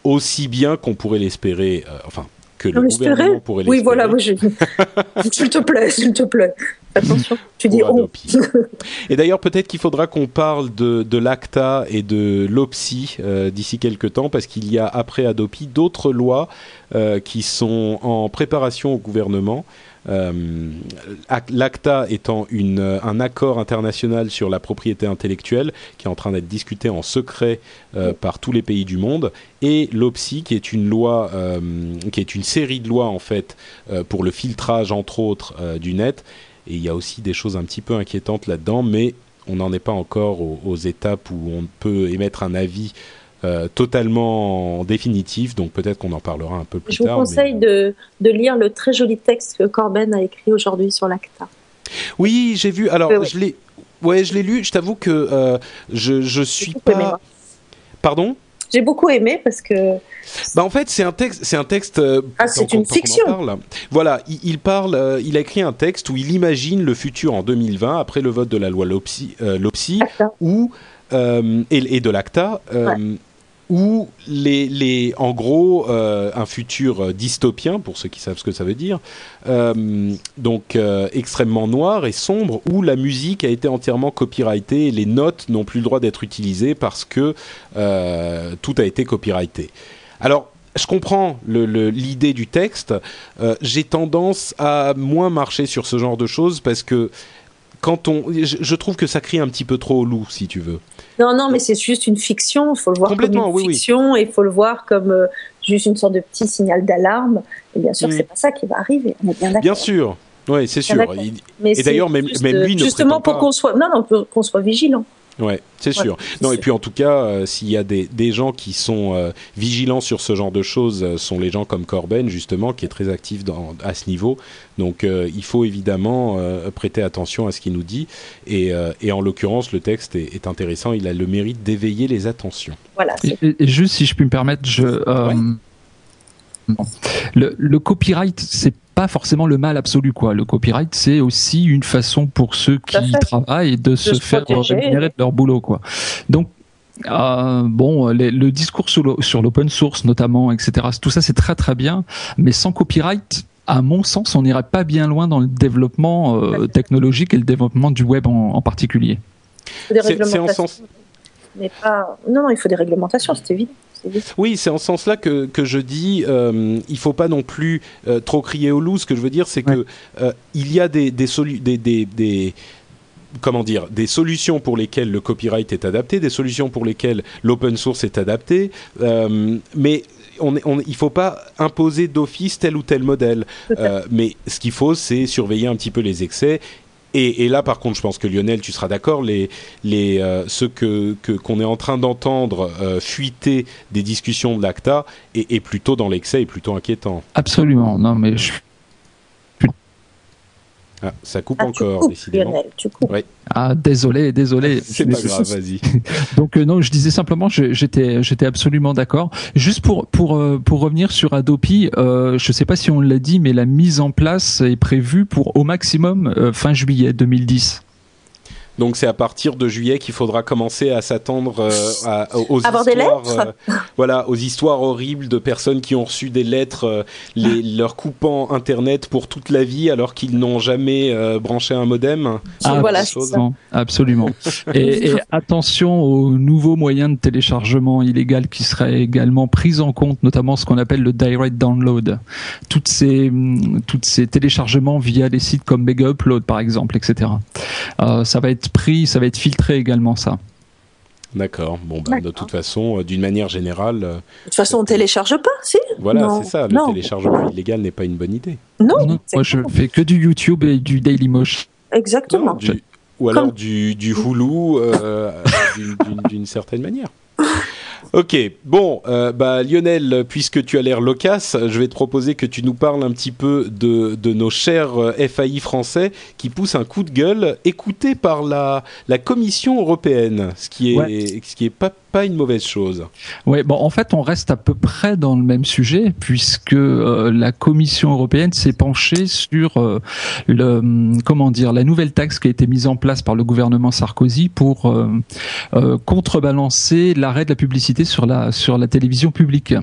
aussi bien qu'on pourrait l'espérer. enfin, que le gouvernement pourrait l'espérer. Oui, voilà, s'il te plaît, s'il te plaît. Attention, tu dis oh. Et d'ailleurs, peut-être qu'il faudra qu'on parle de, de l'ACTA et de l'OPSI d'ici quelques temps, parce qu'il y a, après Adopi, d'autres lois qui sont en préparation au gouvernement. Euh, L'ACTA étant euh, un accord international sur la propriété intellectuelle qui est en train d'être discuté en secret euh, par tous les pays du monde, et l'OPSI qui est une loi, qui est une série de lois en fait pour le filtrage entre autres du net. Et il y a aussi des choses un petit peu inquiétantes là-dedans, mais on n'en est pas encore aux, étapes où on peut émettre un avis euh, totalement définitif, donc peut-être qu'on en parlera un peu plus tard. Je vous conseille de, de, lire le très joli texte que Corben a écrit aujourd'hui sur l'ACTA. Oui, j'ai vu. Alors, je l'ai, ouais, je l'ai lu. Je t'avoue que euh, je je suis pas. Pardon? J'ai beaucoup aimé parce que. Bah en fait, c'est un texte, c'est un texte. Euh, ah, c'est une fiction. Voilà, il, parle, il a écrit un texte où il imagine le futur en 2020 après le vote de la loi Lopsi, Lopsi où et, et, de l'ACTA où les, les, en gros euh, un futur euh, dystopien pour ceux qui savent ce que ça veut dire euh, donc extrêmement noir et sombre où la musique a été entièrement copyrightée et les notes n'ont plus le droit d'être utilisées parce que tout a été copyrighté alors je comprends l'idée du texte. J'ai tendance à moins marcher sur ce genre de choses parce que quand on, je, trouve que ça crie un petit peu trop au loup, si tu veux. Non, non, mais c'est juste une fiction. Il faut le voir comme une fiction et il faut le voir comme euh, juste une sorte de petit signal d'alarme. Et bien sûr, c'est pas ça qui va arriver. On est bien. Bien sûr. Oui, c'est sûr. et d'ailleurs, même, même, lui ne Justement pour qu'on soit, non, non, qu'on soit vigilant. Ouais, c'est sûr. Non, et puis en tout cas, euh, s'il y a des, des, gens qui sont euh, vigilants sur ce genre de choses, euh, sont les gens comme Corben, justement, qui est très actif dans, à ce niveau. Donc il faut évidemment prêter attention à ce qu'il nous dit. Et, et en l'occurrence, le texte est, est, intéressant. Il a le mérite d'éveiller les attentions. Voilà. Et, et, juste, si je puis me permettre, je. Le, le, copyright, c'est pas forcément le mal absolu, quoi. Le copyright, c'est aussi une façon pour ceux qui travaillent de, se, faire rémunérer de leur boulot, quoi. Donc, euh, bon, le discours sur l'open source notamment, etc. Tout ça, c'est très très bien, mais sans copyright, à mon sens, on n'irait pas bien loin dans le développement euh, technologique et le développement du web en, en particulier. C'est en sens. Mais pas... Non, non, il faut des réglementations, c'est évident. Oui, c'est en ce sens-là que, que, je dis, euh, il faut pas non plus euh, trop crier au loup. Ce que je veux dire, c'est que euh, il y a des des, des, des, comment dire, des solutions pour lesquelles le copyright est adapté, des solutions pour lesquelles l'open source est adapté, mais on, on, il faut pas imposer d'office tel ou tel modèle. mais ce qu'il faut, c'est surveiller un petit peu les excès et, là, par contre, je pense que Lionel, tu seras d'accord, les, les, euh, ce que qu'on est en train d'entendre euh, fuiter des discussions de l'ACTA est, est plutôt dans l'excès et plutôt inquiétant. Absolument. Non, mais je ah, ça coupe ah, encore, décidément. Ah, désolé, désolé. C'est pas grave, vas-y. Donc euh, non, je disais simplement, j'étais, j'étais absolument d'accord. Juste pour pour euh, pour revenir sur Adopi, euh, je sais pas si on l'a dit, mais la mise en place est prévue pour au maximum euh, fin juillet 2010. Donc c'est à partir de juillet qu'il faudra commencer à s'attendre euh, aux histoires, euh, voilà, aux histoires horribles de personnes qui ont reçu des lettres, euh, les, leur coupant Internet pour toute la vie alors qu'ils n'ont jamais branché un modem. Ah, voilà, absolument. et, et, attention aux nouveaux moyens de téléchargement illégal qui seraient également pris en compte, notamment ce qu'on appelle le direct download. Toutes ces toutes ces téléchargements via des sites comme Mega Upload par exemple, etc. ça va être pris, ça va être filtré également ça. D'accord. Bon, bah, de toute façon, euh, d'une manière générale. Euh, de toute façon, on télécharge pas, si? Voilà, c'est ça. Le téléchargement illégal n'est pas une bonne idée. Non. moi, je fais que du YouTube et du Dailymotion. Exactement. ou alors du, du Hulu euh, d'une certaine manière. Ok, bon, euh, bah, Lionel, puisque tu as l'air loquace, je vais te proposer que tu nous parles un petit peu de, de nos chers euh, FAI français qui poussent un coup de gueule écouté par la, la Commission européenne, ce qui est, ce qui est pas pas une mauvaise chose. Oui, bon, en fait, on reste à peu près dans le même sujet puisque euh, la Commission européenne s'est penchée sur euh, le, hum, comment dire, la nouvelle taxe qui a été mise en place par le gouvernement Sarkozy pour euh, contrebalancer l'arrêt de la publicité sur la télévision publique.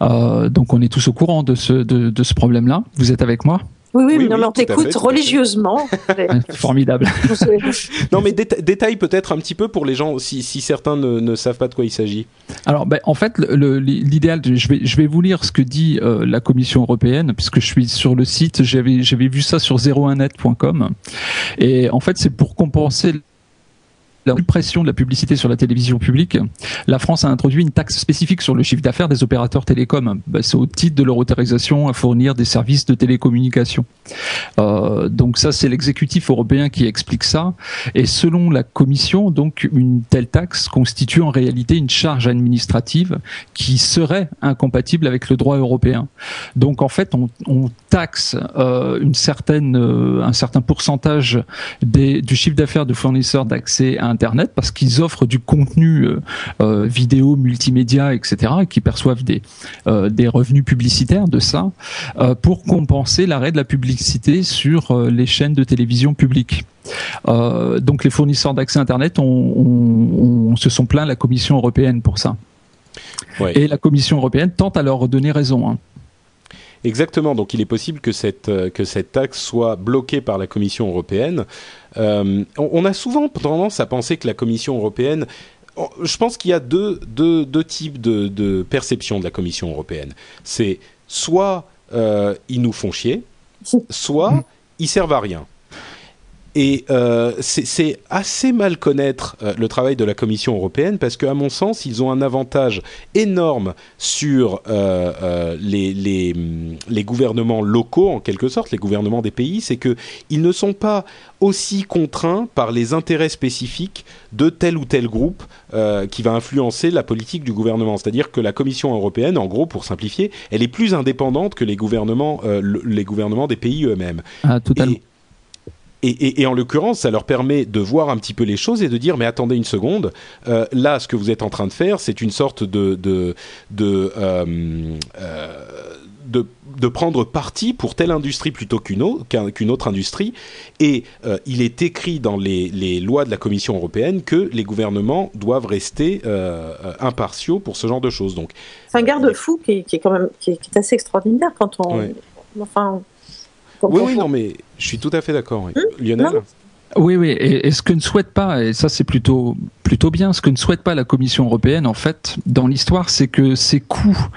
donc, on est tous au courant de ce de ce problème-là. Vous êtes avec moi? Oui, oui, non, mais on t'écoute religieusement. Formidable. non, mais détaille peut-être un petit peu pour les gens, si, si certains ne, ne, savent pas de quoi il s'agit. Alors, ben, en fait, l'idéal, je vais, je vais vous lire ce que dit euh, la Commission européenne, puisque je suis sur le site, j'avais vu ça sur 01net.com. Et en fait, c'est pour compenser la suppression de la publicité sur la télévision publique, la France a introduit une taxe spécifique sur le chiffre d'affaires des opérateurs télécoms. Bah, c'est au titre de leur autorisation à fournir des services de télécommunication. Euh, donc ça, c'est l'exécutif européen qui explique ça. Et selon la Commission, donc une telle taxe constitue en réalité une charge administrative qui serait incompatible avec le droit européen. Donc en fait, on, taxe euh, une certaine, euh, un certain pourcentage des, du chiffre d'affaires de fournisseurs d'accès à Internet parce qu'ils offrent du contenu euh, euh, vidéo, multimédia, etc., et qui perçoivent des, euh, des revenus publicitaires de ça pour compenser l'arrêt de la publicité sur les chaînes de télévision publiques. donc les fournisseurs d'accès Internet on, se sont plaints la Commission européenne pour ça. Et la Commission européenne tente à leur donner raison. Hein. Exactement, donc il est possible que cette, que cette taxe soit bloquée par la Commission européenne. Euh, on, a souvent tendance à penser que la Commission européenne je pense qu'il y a deux, deux, deux types de, de, perception de la Commission européenne. C'est soit euh, ils nous font chier, soit ils servent à rien. Et euh, c'est assez mal connaître euh, le travail de la Commission européenne parce qu'à mon sens, ils ont un avantage énorme sur euh, euh les, les, les, gouvernements locaux, en quelque sorte, les gouvernements des pays, c'est qu'ils ne sont pas aussi contraints par les intérêts spécifiques de tel ou tel groupe qui va influencer la politique du gouvernement. C'est-à-dire que la Commission européenne, en gros, pour simplifier, elle est plus indépendante que les gouvernements, les gouvernements des pays eux-mêmes. Ah, totalement. Et, et, et, en l'occurrence, ça leur permet de voir un petit peu les choses et de dire mais attendez une seconde, euh, là ce que vous êtes en train de faire, c'est une sorte de de de, euh, euh, de, de prendre parti pour telle industrie plutôt qu'une autre, qu'une autre industrie. Et il est écrit dans les, les, lois de la Commission européenne que les gouvernements doivent rester impartiaux pour ce genre de choses. Donc c'est un garde-fou qui, qui, est quand même qui est, qui est assez extraordinaire quand on enfin oui, oui, non, mais je suis tout à fait d'accord. Hum Lionel Oui, oui, et, et, ce que ne souhaite pas, et ça c'est plutôt plutôt bien, ce que ne souhaite pas la Commission européenne, en fait, dans l'histoire, c'est que ces coûts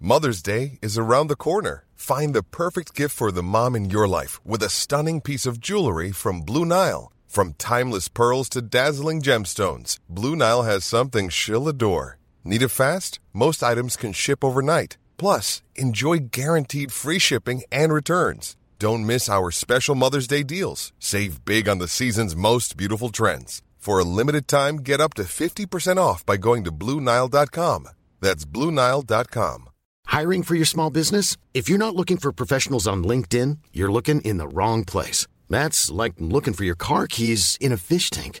Mother's Day is around the corner. Find the perfect gift for the mom in your life with a stunning piece of jewelry from Blue Nile. From timeless pearls to dazzling gemstones, Blue Nile has something she'll adore. Need it fast? Most items can ship overnight. Plus, enjoy guaranteed free shipping and returns. Don't miss our special Mother's Day deals. Save big on the season's most beautiful trends. For a limited time, get up to 50% off by going to BlueNile.com. That's BlueNile.com. Hiring for your small business? If you're not looking for professionals on LinkedIn, you're looking in the wrong place. That's like looking for your car keys in a fish tank.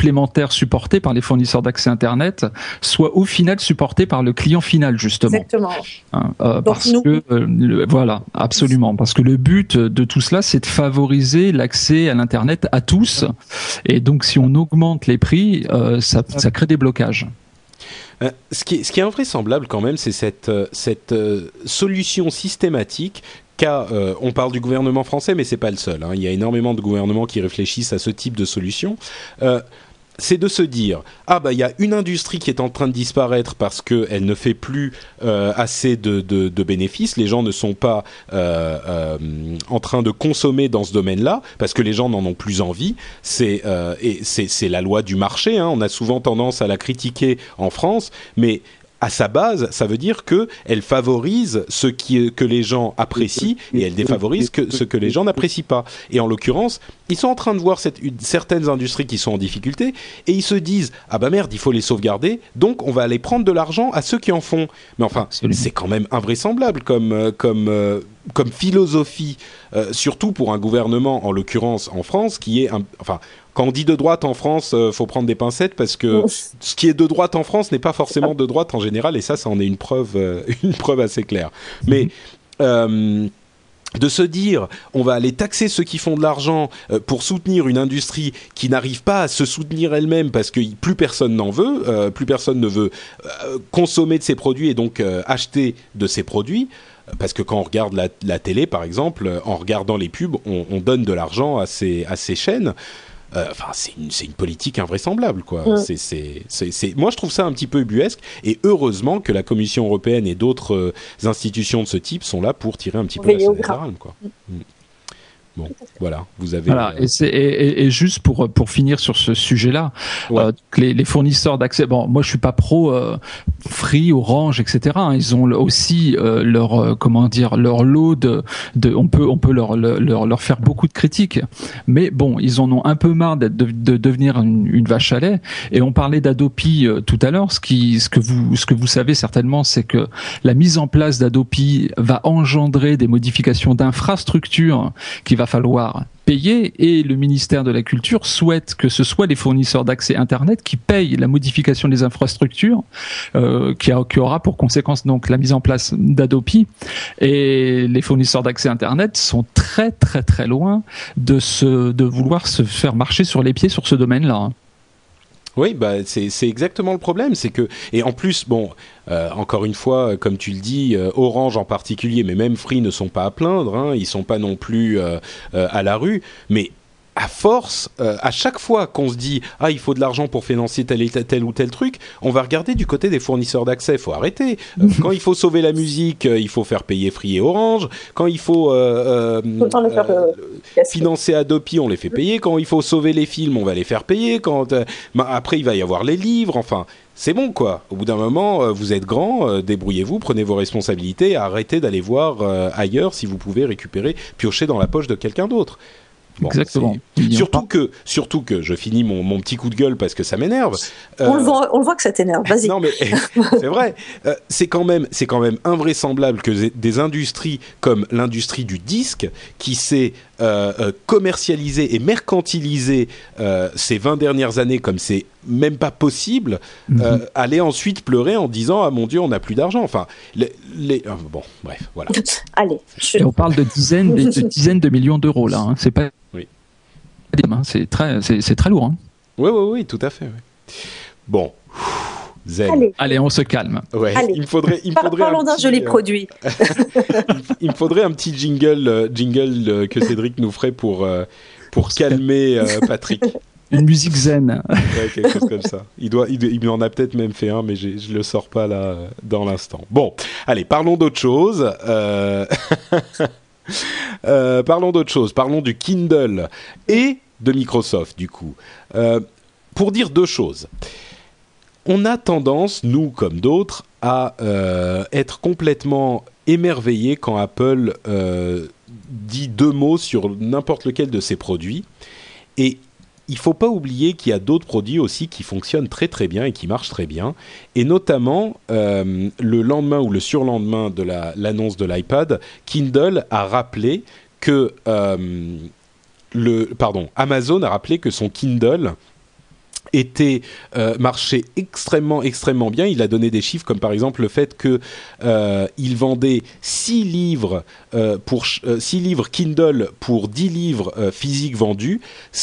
Supplémentaires supportés par les fournisseurs d'accès Internet soit au final supportés par le client final, justement. Exactement. Hein, euh, parce que, euh, le, voilà, absolument. Parce que le but de tout cela, c'est de favoriser l'accès à l'Internet à tous. Et donc, si on augmente les prix, euh, ça, ça crée des blocages. Euh, ce, qui est, ce qui est invraisemblable quand même, c'est cette, euh, cette euh, solution systématique qu'a, euh, on parle du gouvernement français, mais c'est pas le seul. Hein. Il y a énormément de gouvernements qui réfléchissent à ce type de solution. C'est de se dire ah bah il y a une industrie qui est en train de disparaître parce qu'elle ne fait plus euh, assez de, bénéfices. Les gens ne sont pas euh, euh, en train de consommer dans ce domaine-là parce que les gens n'en ont plus envie. C'est c'est la loi du marché. Hein. On a souvent tendance à la critiquer en France, mais à sa base, ça veut dire que elle favorise ce qui, que les gens apprécient et elle défavorise que, ce que les gens n'apprécient pas. Et en l'occurrence, ils sont en train de voir cette, une, certaines industries qui sont en difficulté et ils se disent ah bah merde, il faut les sauvegarder, donc on va aller prendre de l'argent à ceux qui en font. Mais enfin, c'est quand même invraisemblable comme euh, comme euh, comme philosophie, euh, surtout pour un gouvernement, en l'occurrence en France, qui est un, enfin quand on dit de droite en France, euh, faut prendre des pincettes parce que ce qui est de droite en France n'est pas forcément de droite en général, et ça, ça en est une preuve, euh, une preuve assez claire. Mais euh, de se dire on va aller taxer ceux qui font de l'argent euh, pour soutenir une industrie qui n'arrive pas à se soutenir elle-même parce que plus personne n'en veut, plus personne ne veut consommer de ces produits et donc acheter de ces produits. Parce que quand on regarde la, la télé, par exemple, en regardant les pubs, on, on donne de l'argent à ces, à ces chaînes. Euh, enfin, c'est une, une, politique invraisemblable, quoi. Mm. C'est, c'est, moi, je trouve ça un petit peu ubuesque, et heureusement que la Commission européenne et d'autres euh, institutions de ce type sont là pour tirer un petit peu la sonnette d'alarme, quoi. Mm. Bon, voilà, vous avez. Voilà, euh... et, et, et, juste pour pour finir sur ce sujet-là, ouais. euh, les, les, fournisseurs d'accès. Bon, moi je suis pas pro euh, Free, Orange, etc. Hein, ils ont aussi euh, leur euh, comment dire leur lot de, de on peut on peut leur, leur leur faire beaucoup de critiques, mais bon, ils en ont un peu marre d'être de, de, devenir une, une, vache à lait. Et on parlait d'Adopi euh, tout à l'heure. Ce qui ce que vous ce que vous savez certainement, c'est que la mise en place d'Adopi va engendrer des modifications d'infrastructures qui va falloir payer et le ministère de la Culture souhaite que ce soit les fournisseurs d'accès Internet qui payent la modification des infrastructures euh, qui, qui, aura pour conséquence donc la mise en place d'Adopi et les fournisseurs d'accès Internet sont très très très loin de, se, de vouloir se faire marcher sur les pieds sur ce domaine-là. Oui, bah c'est exactement le problème, c'est que et en plus bon, euh, encore une fois, comme tu le dis, euh, Orange en particulier, mais même Free ne sont pas à plaindre, hein, ils sont pas non plus euh, à la rue, mais à force, euh, à chaque fois qu'on se dit ah il faut de l'argent pour financer tel, tel, tel ou tel truc, on va regarder du côté des fournisseurs d'accès. Faut arrêter. Euh, quand il faut sauver la musique, euh, il faut faire payer Free et Orange. Quand il faut financer Adopi, on les fait payer. Quand il faut sauver les films, on va les faire payer. Quand après il va y avoir les livres. Enfin, c'est bon quoi. Au bout d'un moment, vous êtes grand, débrouillez-vous, prenez vos responsabilités, arrêtez d'aller voir ailleurs si vous pouvez récupérer, piocher dans la poche de quelqu'un d'autre. Bon, Exactement. Surtout que, surtout que je finis mon, mon, petit coup de gueule parce que ça m'énerve. Euh... On, le voit, on le voit que ça t'énerve. Vas-y. non mais c'est vrai. Euh, c'est quand même, c'est quand même invraisemblable que des industries comme l'industrie du disque, qui s'est euh, euh, commercialisé et mercantilisé euh, ces 20 dernières années comme c'est même pas possible, mm -hmm. aller ensuite pleurer en disant ah mon Dieu on n'a plus d'argent. Enfin les, les bon bref voilà. Allez. Je... Et on parle de dizaines de, de dizaines de millions d'euros là. Hein. C'est pas oui. c'est très, c'est très lourd. Hein. Oui, oui, oui, tout à fait. Bon. Zen. Allez. on se calme. Ouais, Il me faudrait, il me faudrait Parlons d'un joli euh, produit. il me faudrait un petit jingle, euh, jingle euh, que Cédric nous ferait pour, pour calmer Patrick. Une musique zen. Quelque chose comme ça. Il, doit, il, en a peut-être même fait un, mais je ne le sors pas là dans l'instant. Bon, allez, parlons d'autre chose. parlons d'autre chose. Parlons du Kindle et de Microsoft, du coup. pour dire deux choses on a tendance, nous comme d'autres, à euh, être complètement émerveillés quand Apple euh, dit deux mots sur n'importe lequel de ses produits. Et il faut pas oublier qu'il y a d'autres produits aussi qui fonctionnent très très bien et qui marchent très bien. Et notamment, euh, le lendemain ou le surlendemain de l'annonce de l'iPad, Kindle a rappelé que... le, pardon, Amazon a rappelé que son Kindle était euh, marché extrêmement extrêmement bien. Il a donné des chiffres comme par exemple le fait que euh, il vendait 6 livres euh, pour 6 euh, livres Kindle pour 10 livres euh, physiques vendus.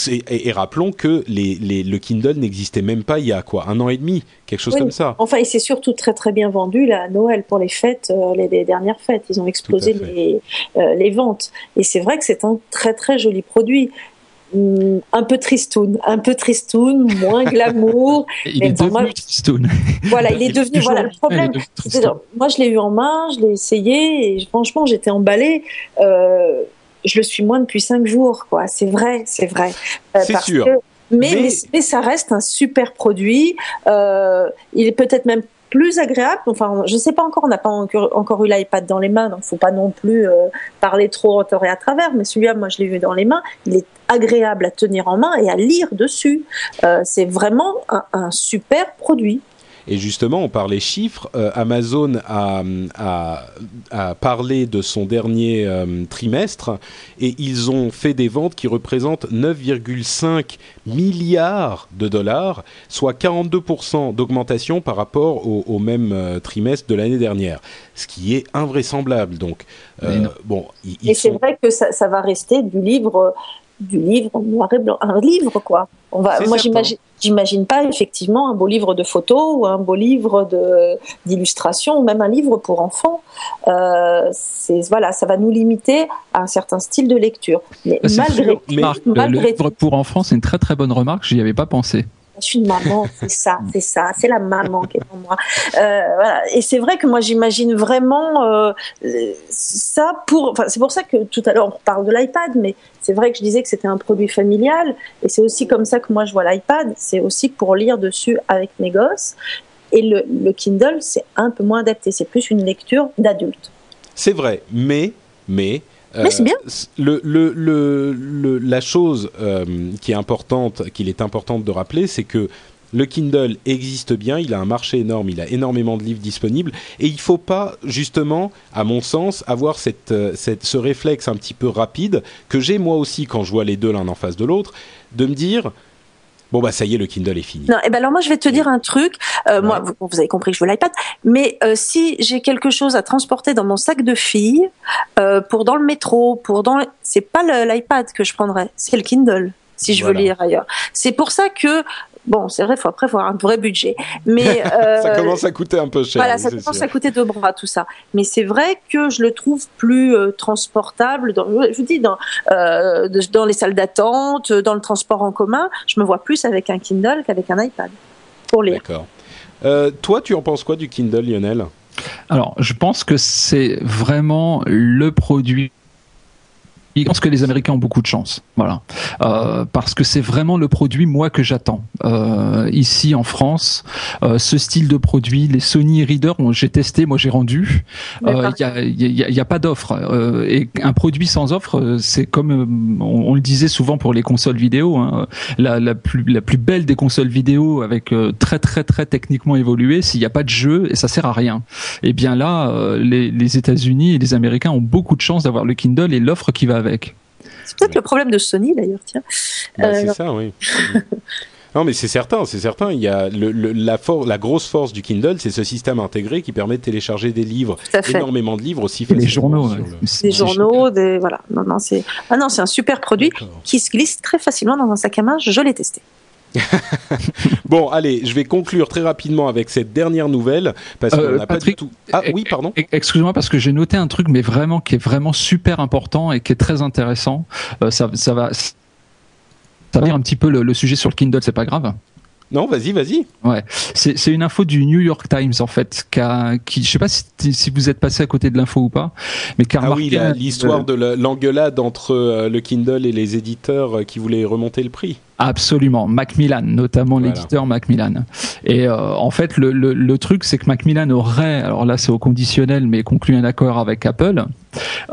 Et, et, rappelons que les, les, le Kindle n'existait même pas il y a quoi un an et demi, quelque chose comme ça. Enfin, il s'est surtout très très bien vendu là, à Noël pour les fêtes, les, les, dernières fêtes. Ils ont explosé les, les ventes. Et c'est vrai que c'est un très très joli produit un peu tristoun, un peu tristoun, moins glamour. il est devenu tristoun. Voilà, il est devenu. Voilà, le problème. moi, je l'ai eu en main, je l'ai essayé et franchement, j'étais emballée. Euh, je le suis moins depuis cinq jours, quoi. C'est vrai, c'est vrai. Euh, c'est sûr. mais, mais, ça reste un super produit. Euh, il est peut-être même plus agréable. Enfin, je sais pas encore, on n'a pas encore, eu l'iPad dans les mains, donc faut pas non plus euh, parler trop et à travers. Mais celui-là, moi, je l'ai vu dans les mains. Il est agréable à tenir en main et à lire dessus. Euh, c'est vraiment un, super produit. Et justement, on parlait chiffres. Euh, Amazon a, parlé de son dernier euh, trimestre et ils ont fait des ventes qui représentent 9,5 milliards de dollars, soit 42% d'augmentation par rapport au, même euh, trimestre de l'année dernière, ce qui est invraisemblable. Donc, bon, et c'est vrai que ça, ça, va rester du livre du livre en noir et blanc, un livre quoi. On va, moi j'imagine, j'imagine pas effectivement un beau livre de photos ou un beau livre de d'illustration ou même un livre pour enfants. Euh, c'est voilà, ça va nous limiter à un certain style de lecture. Mais malgré, le livre pour enfants, c'est une très très bonne remarque. J'y avais pas pensé je suis une maman, c'est ça, c'est ça, c'est la maman qui est en moi. Euh, voilà. Et c'est vrai que moi j'imagine vraiment euh, ça pour. Enfin, c'est pour ça que tout à l'heure on parle de l'iPad, mais c'est vrai que je disais que c'était un produit familial, et c'est aussi comme ça que moi je vois l'iPad. C'est aussi pour lire dessus avec mes gosses. Et le, le Kindle, c'est un peu moins adapté. C'est plus une lecture d'adulte. C'est vrai, mais mais mais c'est bien. Le, le, le, la chose euh, qui est importante, qu'il est importante de rappeler, c'est que le Kindle existe bien, il a un marché énorme, il a énormément de livres disponibles, et il ne faut pas, justement, à mon sens, avoir cette, euh, cette, ce réflexe un petit peu rapide, que j'ai moi aussi quand je vois les deux l'un en face de l'autre, de me dire, Bon bah ça y est, le Kindle est fini. Non, et eh ben alors moi je vais te dire un truc. Euh, Moi, vous, avez compris que je veux l'iPad, mais euh, si j'ai quelque chose à transporter dans mon sac de fille, euh, pour dans le métro, pour dans, c'est pas l'iPad que je prendrais, c'est le Kindle si je veux lire ailleurs. C'est pour ça que Bon, c'est vrai, faut après avoir un vrai budget, mais euh, ça commence à coûter un peu cher. Voilà, ça commence à coûter deux bras tout ça. Mais c'est vrai que je le trouve plus euh, transportable. Dans, je vous dis dans euh, dans les salles d'attente, dans le transport en commun, je me vois plus avec un Kindle qu'avec un iPad pour lire. D'accord. Euh, toi, tu en penses quoi du Kindle, Lionel? Alors, je pense que c'est vraiment le produit je pense que les Américains ont beaucoup de chance, voilà, euh, parce que c'est vraiment le produit moi que j'attends euh, ici en France. Euh, ce style de produit, les Sony Reader, j'ai testé, moi j'ai rendu. Il n'y a, y a, y a, pas d'offre et un produit sans offre, c'est comme on, le disait souvent pour les consoles vidéo, hein, la, la, plus la plus belle des consoles vidéo avec très très très techniquement évolué, s'il n'y a pas de jeu et ça sert à rien. Et eh bien là, les, les États-Unis et les Américains ont beaucoup de chance d'avoir le Kindle et l'offre qui va avec. C'est peut-être le problème de Sony d'ailleurs, tiens. Bah, c'est euh, ça, oui. Non, mais c'est certain, c'est certain. Il y a le, la, la grosse force du Kindle, c'est ce système intégré qui permet de télécharger des livres, énormément de livres aussi facilement. Les journaux, des journaux, des voilà. Non, non, c'est ah non, c'est un super produit qui se glisse très facilement dans un sac à main. Je l'ai testé. bon, allez, je vais conclure très rapidement avec cette dernière nouvelle parce qu'on n'a pas du tout. Ah oui, pardon. Excuse-moi parce que j'ai noté un truc, mais vraiment qui est vraiment super important et qui est très intéressant. Euh, ça, ça va ça va dire un petit peu le, sujet sur le Kindle, c'est pas grave. Non, vas-y, vas-y. Ouais, c'est une info du New York Times en fait, qui, a, qui je sais pas si, si, vous êtes passé à côté de l'info ou pas, mais qui ah oui, l'histoire de l'engueulade entre euh, le Kindle et les éditeurs euh, qui voulaient remonter le prix. Absolument, Macmillan, notamment l'éditeur Macmillan. Et euh, en fait, le, le, le truc, c'est que Macmillan aurait, alors là c'est au conditionnel, mais conclu un accord avec Apple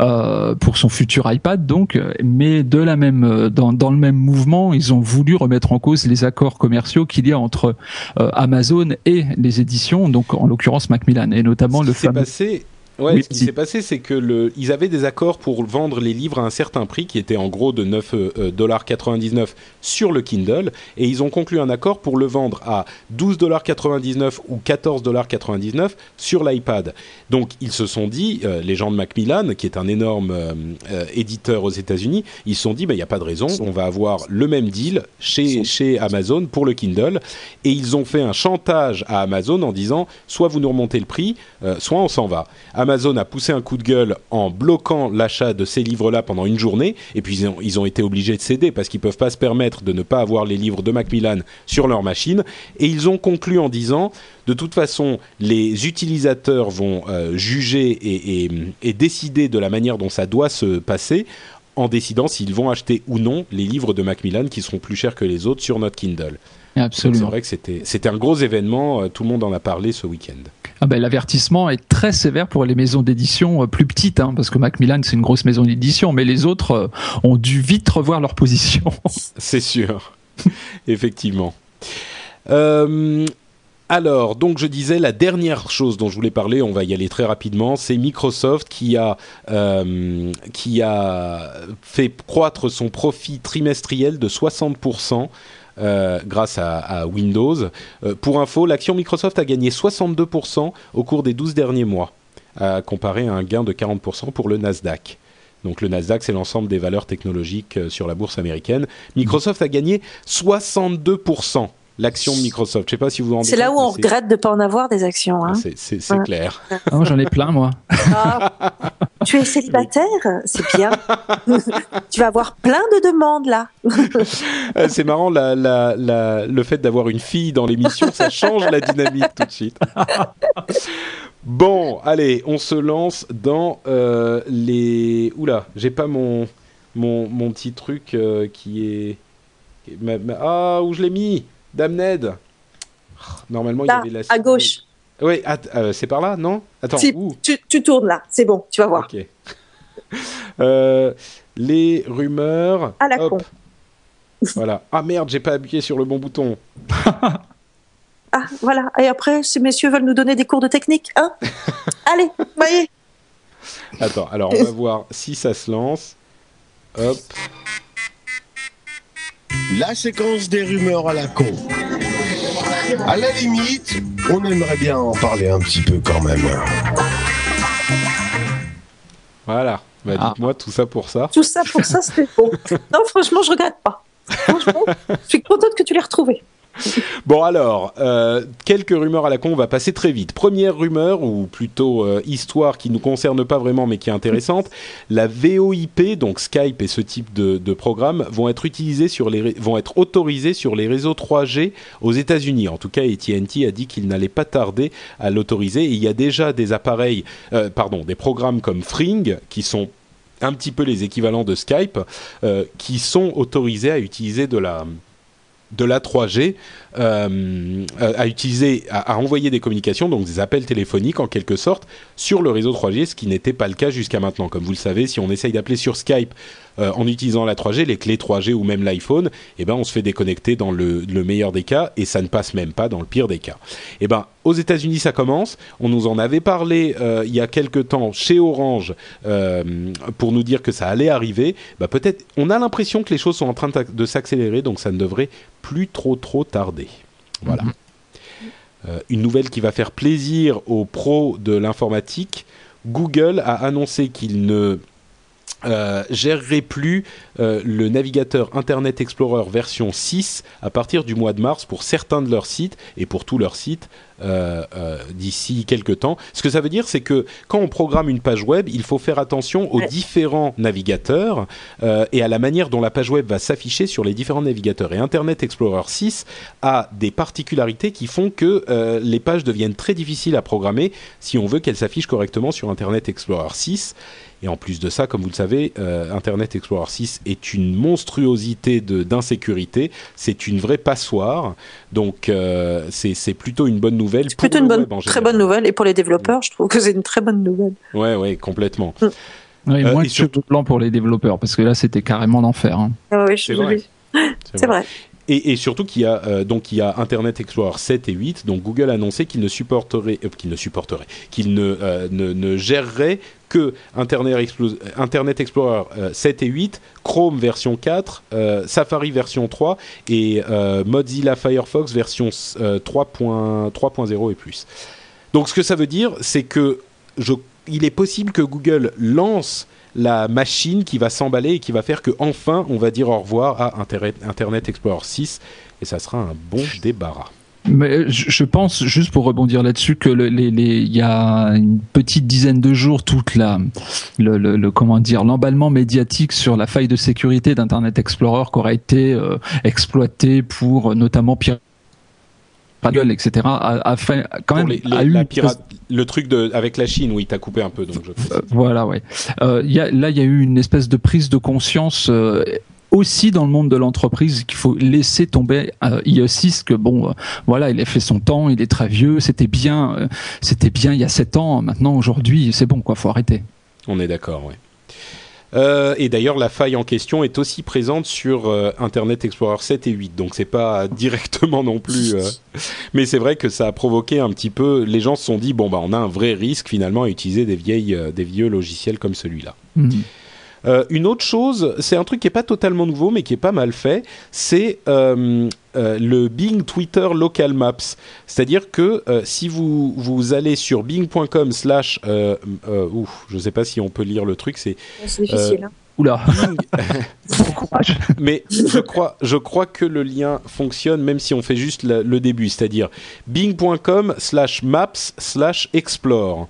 euh, pour son futur iPad, donc, mais de la même, dans, dans le même mouvement, ils ont voulu remettre en cause les accords commerciaux qu'il y a entre euh, Amazon et les éditions, donc en l'occurrence Macmillan, et notamment le fameux. Passé Ouais, ce qui s'est passé, c'est que le, ils avaient des accords pour vendre les livres à un certain prix, qui était en gros de 9,99$ euh, sur le Kindle, et ils ont conclu un accord pour le vendre à 12,99$ ou 14,99$ sur l'iPad. Donc ils se sont dit, euh, les gens de Macmillan, qui est un énorme euh, éditeur aux États-Unis, ils se sont dit, bah, il n'y a pas de raison, on va avoir le même deal chez, chez Amazon pour le Kindle, et ils ont fait un chantage à Amazon en disant, soit vous nous remontez le prix, soit on s'en va. Amazon a poussé un coup de gueule en bloquant l'achat de ces livres-là pendant une journée, et puis ils ont, été obligés de céder parce qu'ils ne peuvent pas se permettre de ne pas avoir les livres de Macmillan sur leur machine, et ils ont conclu en disant, de toute façon, les utilisateurs vont euh, juger et, et décider de la manière dont ça doit se passer en décidant s'ils vont acheter ou non les livres de Macmillan qui seront plus chers que les autres sur notre Kindle. Absolument. C'est vrai que c'était, un gros événement, euh, tout le monde en a parlé ce week-end. Ah ben, L'avertissement est très sévère pour les maisons d'édition euh, plus petites, hein, parce que Macmillan c'est une grosse maison d'édition, mais les autres euh, ont dû vite revoir leur position. c'est sûr, effectivement. alors, donc je disais, la dernière chose dont je voulais parler, on va y aller très rapidement, c'est Microsoft qui a, qui a fait croître son profit trimestriel de 60%. Euh, grâce à, Windows. Euh, pour info, l'action Microsoft a gagné 62% au cours des 12 derniers mois, comparé à un gain de 40% pour le Nasdaq. Donc le Nasdaq, c'est l'ensemble des valeurs technologiques euh, sur la bourse américaine. Microsoft a gagné 62% l'action de Microsoft. Je sais pas si vous vous rendez C'est là où on regrette de ne pas en avoir des actions. Hein. Ah, c'est clair. Ah, j'en ai plein, moi. Ah, tu es célibataire? C'est bien. tu vas avoir plein de demandes, là. Euh, c'est marrant, la, la, le fait d'avoir une fille dans l'émission, ça change la dynamique tout de suite. Bon, allez, on se lance dans euh, les... Oula, j'ai pas mon, mon, mon, petit truc euh, qui est... Ah, où je l'ai mis? Damned. Normalement, il y avait la. À gauche. Oui, euh, c'est par là, non? Attends. Tu, tournes là, c'est bon, tu vas voir. Ok. Euh, les rumeurs. À la con. Voilà. Ah merde, j'ai pas appuyé sur le bon bouton. ah voilà. Et après, ces messieurs veulent nous donner des cours de technique, hein? Allez, voyez. Attends, alors on va voir si ça se lance. Hop la séquence des rumeurs à la con. À la limite, on aimerait bien en parler un petit peu quand même. Voilà. Bah, ah. dites-moi tout ça pour ça. Tout ça pour ça, c'était bon. Non, franchement, je regrette pas. Franchement, je suis contente que tu l'aies retrouvé. bon alors, euh, quelques rumeurs à la con, on va passer très vite. Première rumeur, ou plutôt euh, histoire qui nous concerne pas vraiment mais qui est intéressante, la VoIP, donc Skype et ce type de, programme, vont être utilisés sur les, vont être autorisés sur les réseaux 3G aux États-Unis. En tout cas, AT&T a dit qu'il n'allait pas tarder à l'autoriser. Il y a déjà des appareils, euh, pardon, des programmes comme Fring qui sont un petit peu les équivalents de Skype, qui sont autorisés à utiliser de la de la 3G euh, à utiliser, à, envoyer des communications, donc des appels téléphoniques en quelque sorte, sur le réseau 3G, ce qui n'était pas le cas jusqu'à maintenant. Comme vous le savez, si on essaye d'appeler sur Skype euh, en utilisant la 3G, les clés 3G ou même l'iPhone, eh ben on se fait déconnecter dans le, meilleur des cas et ça ne passe même pas dans le pire des cas. Eh ben aux États-Unis ça commence. On nous en avait parlé euh, il y a quelque temps chez Orange euh, pour nous dire que ça allait arriver. Bah, peut-être on a l'impression que les choses sont en train de s'accélérer donc ça ne devrait plus trop trop tarder. Voilà. Mhm. une nouvelle qui va faire plaisir aux pros de l'informatique. Google a annoncé qu'il ne euh, gérerait plus euh, le navigateur Internet Explorer version 6 à partir du mois de mars pour certains de leurs sites et pour tous leurs sites euh, d'ici quelques temps. Ce que ça veut dire, c'est que quand on programme une page web, il faut faire attention aux différents navigateurs et à la manière dont la page web va s'afficher sur les différents navigateurs. Et Internet Explorer 6 a des particularités qui font que les pages deviennent très difficiles à programmer si on veut qu'elles s'affichent correctement sur Internet Explorer 6. Et en plus de ça, comme vous le savez, euh, Internet Explorer 6 est une monstruosité d'insécurité. C'est une vraie passoire. Donc, euh, c'est plutôt une bonne nouvelle. C'est plutôt une bonne, très bonne nouvelle. Et pour les développeurs, je trouve que c'est une très bonne nouvelle. Ouais, ouais, complètement. Mm. Oui, euh, moins que surtout... plan pour les développeurs, parce que là, c'était carrément l'enfer. Hein. Ah oui, c'est vrai. C'est vrai. Et, surtout qu'il y a euh, donc il y a Internet Explorer 7 et 8. Donc Google a annoncé qu'il ne supporterait, euh, qu'il ne supporterait, qu'il ne, euh, ne, ne gérerait que Internet, Internet Explorer 7 et 8, Chrome version 4, Safari version 3 et Mozilla Firefox version 3.0 et plus. Donc ce que ça veut dire, c'est que il est possible que Google lance la machine qui va s'emballer et qui va faire que enfin on va dire au revoir à Internet, Explorer 6 et ça sera un bon débarras. Mais je pense, juste pour rebondir là-dessus, que il y a une petite dizaine de jours, toute la, le, comment dire, l'emballement médiatique sur la faille de sécurité d'Internet Explorer qui aurait été euh, exploité pour notamment pirater etc., a, fait quand même le truc de avec la Chine, oui, t'as coupé un peu, donc. Euh, voilà, ouais. Euh, y a, là, il y a eu une espèce de prise de conscience. Euh, aussi dans le monde de l'entreprise qu'il faut laisser tomber euh, IE6 que bon voilà il a fait son temps il est très vieux c'était bien c'était bien il y a sept ans maintenant aujourd'hui c'est bon quoi faut arrêter on est d'accord oui euh, et d'ailleurs, la faille en question est aussi présente sur euh, Internet Explorer 7 et 8, donc c'est pas directement non plus. Euh, mais c'est vrai que ça a provoqué un petit peu. Les gens se sont dit bon bah on a un vrai risque finalement à utiliser des vieilles, des vieux logiciels comme celui-là. Mhm. Euh, une autre chose, c'est un truc qui est pas totalement nouveau, mais qui est pas mal fait, c'est euh, euh, le Bing Twitter Local Maps. C'est-à-dire que si vous, vous allez sur bing.com slash... je sais pas si on peut lire le truc, c'est... C'est difficile, hein. Oula. Mais je crois, je crois que le lien fonctionne même si on fait juste le début, c'est-à-dire bing.com slash maps slash explore.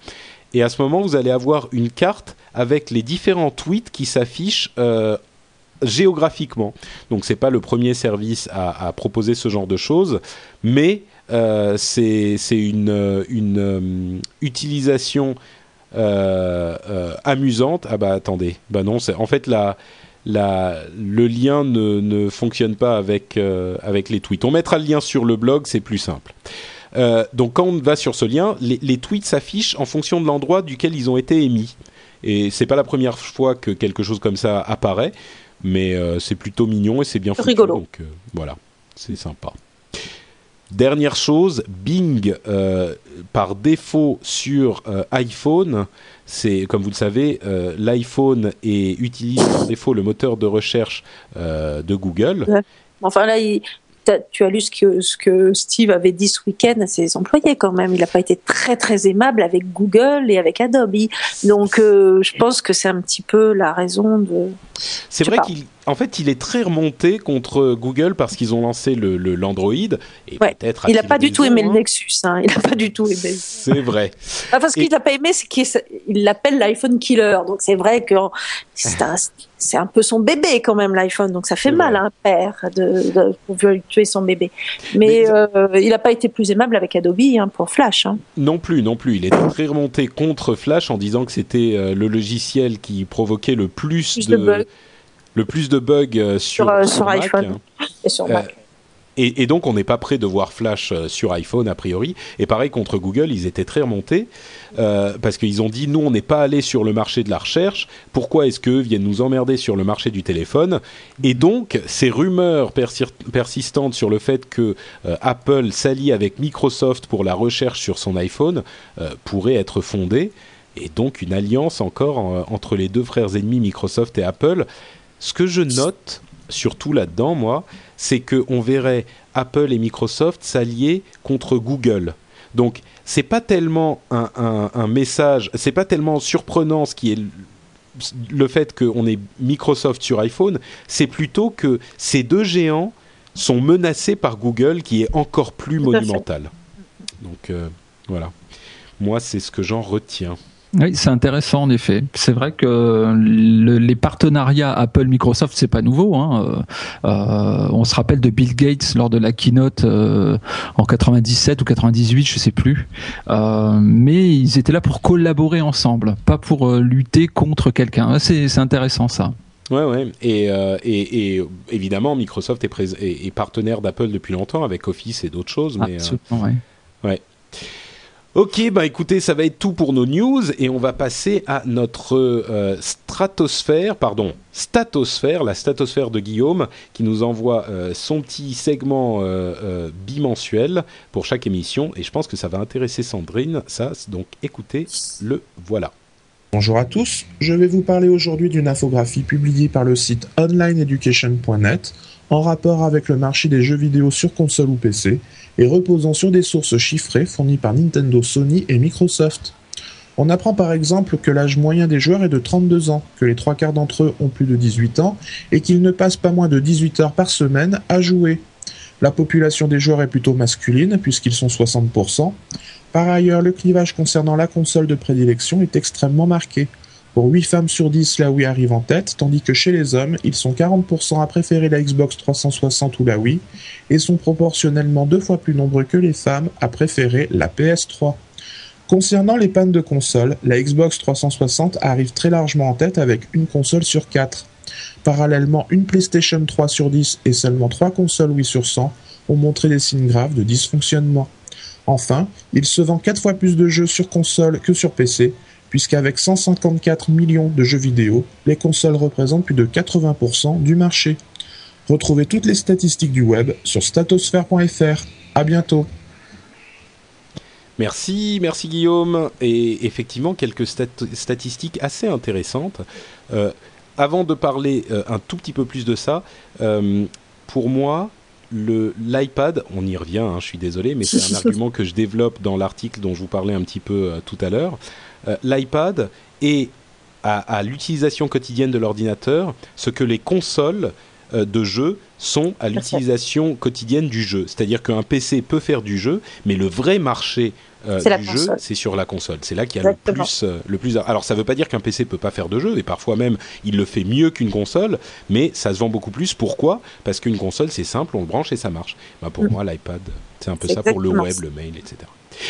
Et à ce moment, vous allez avoir une carte avec les différents tweets qui s'affichent euh, géographiquement. Donc c'est pas le premier service à, proposer ce genre de choses, mais euh, c'est une, euh, utilisation amusante. Ah bah attendez, bah non, en fait le lien ne, ne fonctionne pas avec, les tweets. On mettra le lien sur le blog, c'est plus simple. donc quand on va sur ce lien, les tweets s'affichent en fonction de l'endroit duquel ils ont été émis. Et c'est pas la première fois que quelque chose comme ça apparaît, mais euh, c'est plutôt mignon et c'est bien foutu. Rigolo. Donc euh, voilà, c'est sympa. Dernière chose, Bing, euh, par défaut sur iPhone, c'est comme vous le savez, l'iPhone utilise par défaut le moteur de recherche de Google. Enfin là, il, tu as lu ce que, ce que Steve avait dit ce week-end à ses employés quand même. Il n'a pas été très très aimable avec Google et avec Adobe. Donc euh, je pense que c'est un petit peu la raison de. C'est vrai qu'il en fait, il est très remonté contre Google parce qu'ils ont lancé le, l'Android. Et peut-être il n'a pas du tout aimé le Nexus. Hein. Il n'a pas du tout aimé. C'est vrai. Enfin, parce qu'il n'a pas aimé, c'est qu'il l'appelle l'iPhone killer. Donc c'est vrai que c'est un, peu son bébé quand même l'iPhone. Donc ça fait mal à un père de, de, tuer son bébé. Mais, euh, il n'a pas été plus aimable avec Adobe hein, pour Flash. Hein. Non plus, non plus. Il est très remonté contre Flash en disant que c'était euh, le logiciel qui provoquait le plus, de, de bugs le plus de bugs euh, sur, sur, iPhone et sur Mac. et, donc, on n'est pas prêt de voir Flash euh, sur iPhone a priori. Et pareil contre Google, ils étaient très remontés euh, parce qu'ils ont dit nous, on n'est pas allé sur le marché de la recherche. Pourquoi est-ce qu'eux viennent nous emmerder sur le marché du téléphone? Et donc, ces rumeurs persistantes sur le fait que euh, Apple s'allie avec Microsoft pour la recherche sur son iPhone pourraient être fondées. Et donc, une alliance encore entre les deux frères ennemis Microsoft et Apple. Ce que je note surtout là-dedans, moi, c'est qu'on verrait Apple et Microsoft s'allier contre Google. Donc, c'est pas tellement un, un, message, c'est pas tellement surprenant ce qui est le fait qu'on ait Microsoft sur iPhone, c'est plutôt que ces deux géants sont menacés par Google qui est encore plus monumental. Donc euh, voilà, moi c'est ce que j'en retiens. Oui, c'est intéressant en effet. C'est vrai que les partenariats Apple-Microsoft, c'est pas nouveau. Hein. Euh, euh, on se rappelle de Bill Gates lors de la keynote euh, en 97 ou 98, je sais plus. mais ils étaient là pour collaborer ensemble, pas pour lutter contre quelqu'un. C'est intéressant ça. Ouais, ouais. Et, et, et évidemment, Microsoft est, est, partenaire d'Apple depuis longtemps avec Office et d'autres choses. Mais, Absolument, ouais. ouais. Ok, bah écoutez, ça va être tout pour nos news et on va passer à notre euh, stratosphère, pardon, statosphère, la statosphère de Guillaume, qui nous envoie euh, son petit segment euh, bimensuel pour chaque émission et je pense que ça va intéresser Sandrine, ça, donc écoutez, le voilà. Bonjour à tous, je vais vous parler aujourd'hui d'une infographie publiée par le site onlineeducation.net en rapport avec le marché des jeux vidéo sur console ou PC et reposant sur des sources chiffrées fournies par Nintendo, Sony et Microsoft. On apprend par exemple que l'âge moyen des joueurs est de 32 ans, que les trois quarts d'entre eux ont plus de 18 ans et qu'ils ne passent pas moins de 18 heures par semaine à jouer. La population des joueurs est plutôt masculine puisqu'ils sont 60%. Par ailleurs, le clivage concernant la console de prédilection est extrêmement marqué. Pour 8 femmes sur 10, la Wii arrive en tête, tandis que chez les hommes, ils sont 40% à préférer la Xbox 360 ou la Wii, et sont proportionnellement deux fois plus nombreux que les femmes à préférer la PS3. Concernant les pannes de console, la Xbox 360 arrive très largement en tête avec une console sur 4. Parallèlement, une PlayStation 3 sur 10 et seulement 3 consoles Wii sur 100 ont montré des signes graves de dysfonctionnement. Enfin, il se vend 4 fois plus de jeux sur console que sur PC, puisqu'avec 154 millions de jeux vidéo, les consoles représentent plus de 80% du marché. Retrouvez toutes les statistiques du web sur statosphere.fr. À bientôt. Merci, merci Guillaume. Et effectivement, quelques statistiques assez intéressantes. Euh, avant de parler euh, un tout petit peu plus de ça, euh, pour moi, l'iPad, on y revient, hein, je suis désolé, mais c'est un argument que je développe dans l'article dont je vous parlais un petit peu tout à l'heure. Euh, l'iPad est à, l'utilisation quotidienne de l'ordinateur ce que les consoles euh, de jeux sont à l'utilisation quotidienne du jeu. C'est-à-dire qu'un PC peut faire du jeu, mais le vrai marché euh, du jeu, c'est sur la console. C'est là qu'il y a le plus, le plus. Alors, ça ne veut pas dire qu'un PC peut pas faire de jeu, et parfois même il le fait mieux qu'une console, mais ça se vend beaucoup plus. Pourquoi? Parce qu'une console, c'est simple, on le branche et ça marche. Bah, pour mm. moi, l'iPad, c'est un peu ça pour le web, le mail, etc.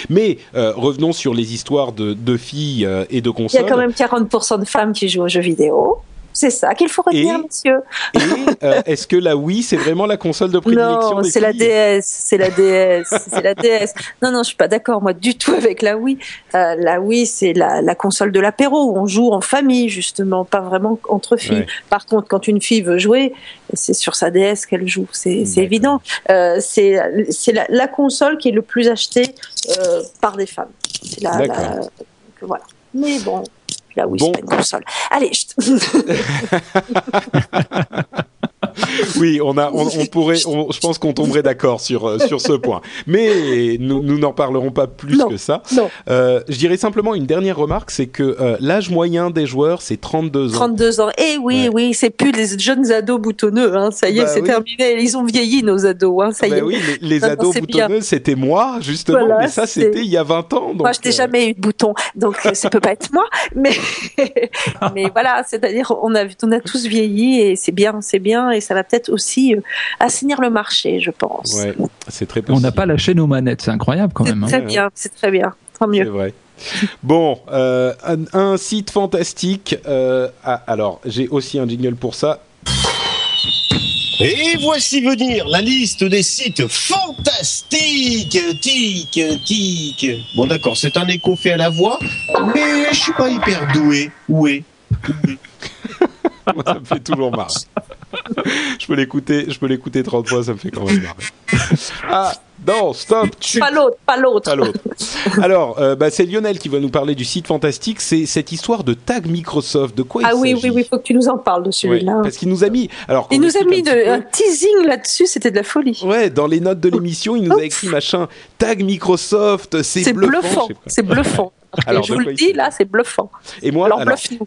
Mais euh, revenons sur les histoires de, de filles euh, et de consoles. Il y a quand même 40% de femmes qui jouent aux jeux vidéo. C'est ça qu'il faut retenir, monsieur. Et euh, est-ce que la Wii, c'est vraiment la console de prédilection Non, c'est la DS, c'est la DS, c'est la DS. Non, non, je suis pas d'accord, moi, du tout avec la Wii. Euh, la Wii, c'est la, la, console de l'apéro où on joue en famille, justement, pas vraiment entre filles. Par contre, quand une fille veut jouer, c'est sur sa DS qu'elle joue, c'est évident. Euh, c'est la, la, console qui est le plus achetée euh, par des femmes. C'est la, la, voilà. Mais bon, Là, oui, bon. c'est pas une console. Allez, je... oui, on a, on, pourrait, je pense qu'on tomberait d'accord sur euh, sur ce point. Mais nous nous n'en parlerons pas plus que ça. Euh, je dirais simplement une dernière remarque, c'est que euh, l'âge moyen des joueurs c'est 32 ans. 32 ans. Eh oui, oui, c'est plus les jeunes ados boutonneux. Hein. Ça y est, bah c'est terminé. Ils ont vieilli nos ados. Hein. Ça y bah est. Oui, les, ados boutonneux, c'était moi justement. mais ça, c'était il y a 20 ans. Donc, moi, je n'ai jamais eu de bouton, donc ça peut pas être moi. Mais mais voilà, c'est-à-dire on a on a tous vieilli et c'est bien, c'est bien et ça va peut-être aussi euh, assainir le marché, je pense. Ouais, c'est très On n'a pas lâché nos manettes, c'est incroyable quand même. C'est hein. très bien, c'est très bien, tant mieux. C'est vrai. Bon, euh, un, site fantastique. Euh, ah, alors, j'ai aussi un jingle pour ça. Et voici venir la liste des sites fantastiques. Tic, tic. Bon, d'accord, c'est un écho fait à la voix, mais je suis pas hyper doué. Où est? ça me fait toujours marrer. je peux l'écouter, je peux l'écouter 30 fois, ça me fait quand même marrer. Ah, non, stop. Pas l'autre, pas l'autre. Pas l'autre. Alors, euh, bah, c'est Lionel qui va nous parler du site fantastique. C'est cette histoire de tag Microsoft. De quoi ah il oui, s'agit oui, oui, faut que tu nous en parles de celui-là. Parce qu'il nous a mis. Alors, il nous a mis un de, peu. un teasing là-dessus, c'était de la folie. Ouais, dans les notes de l'émission, il nous a écrit machin tag Microsoft, c'est C'est bluffant. c'est bluffant. Alors, je vous le dis, là, c'est bluffant. Et moi, Alors, alors, bluffe-nous.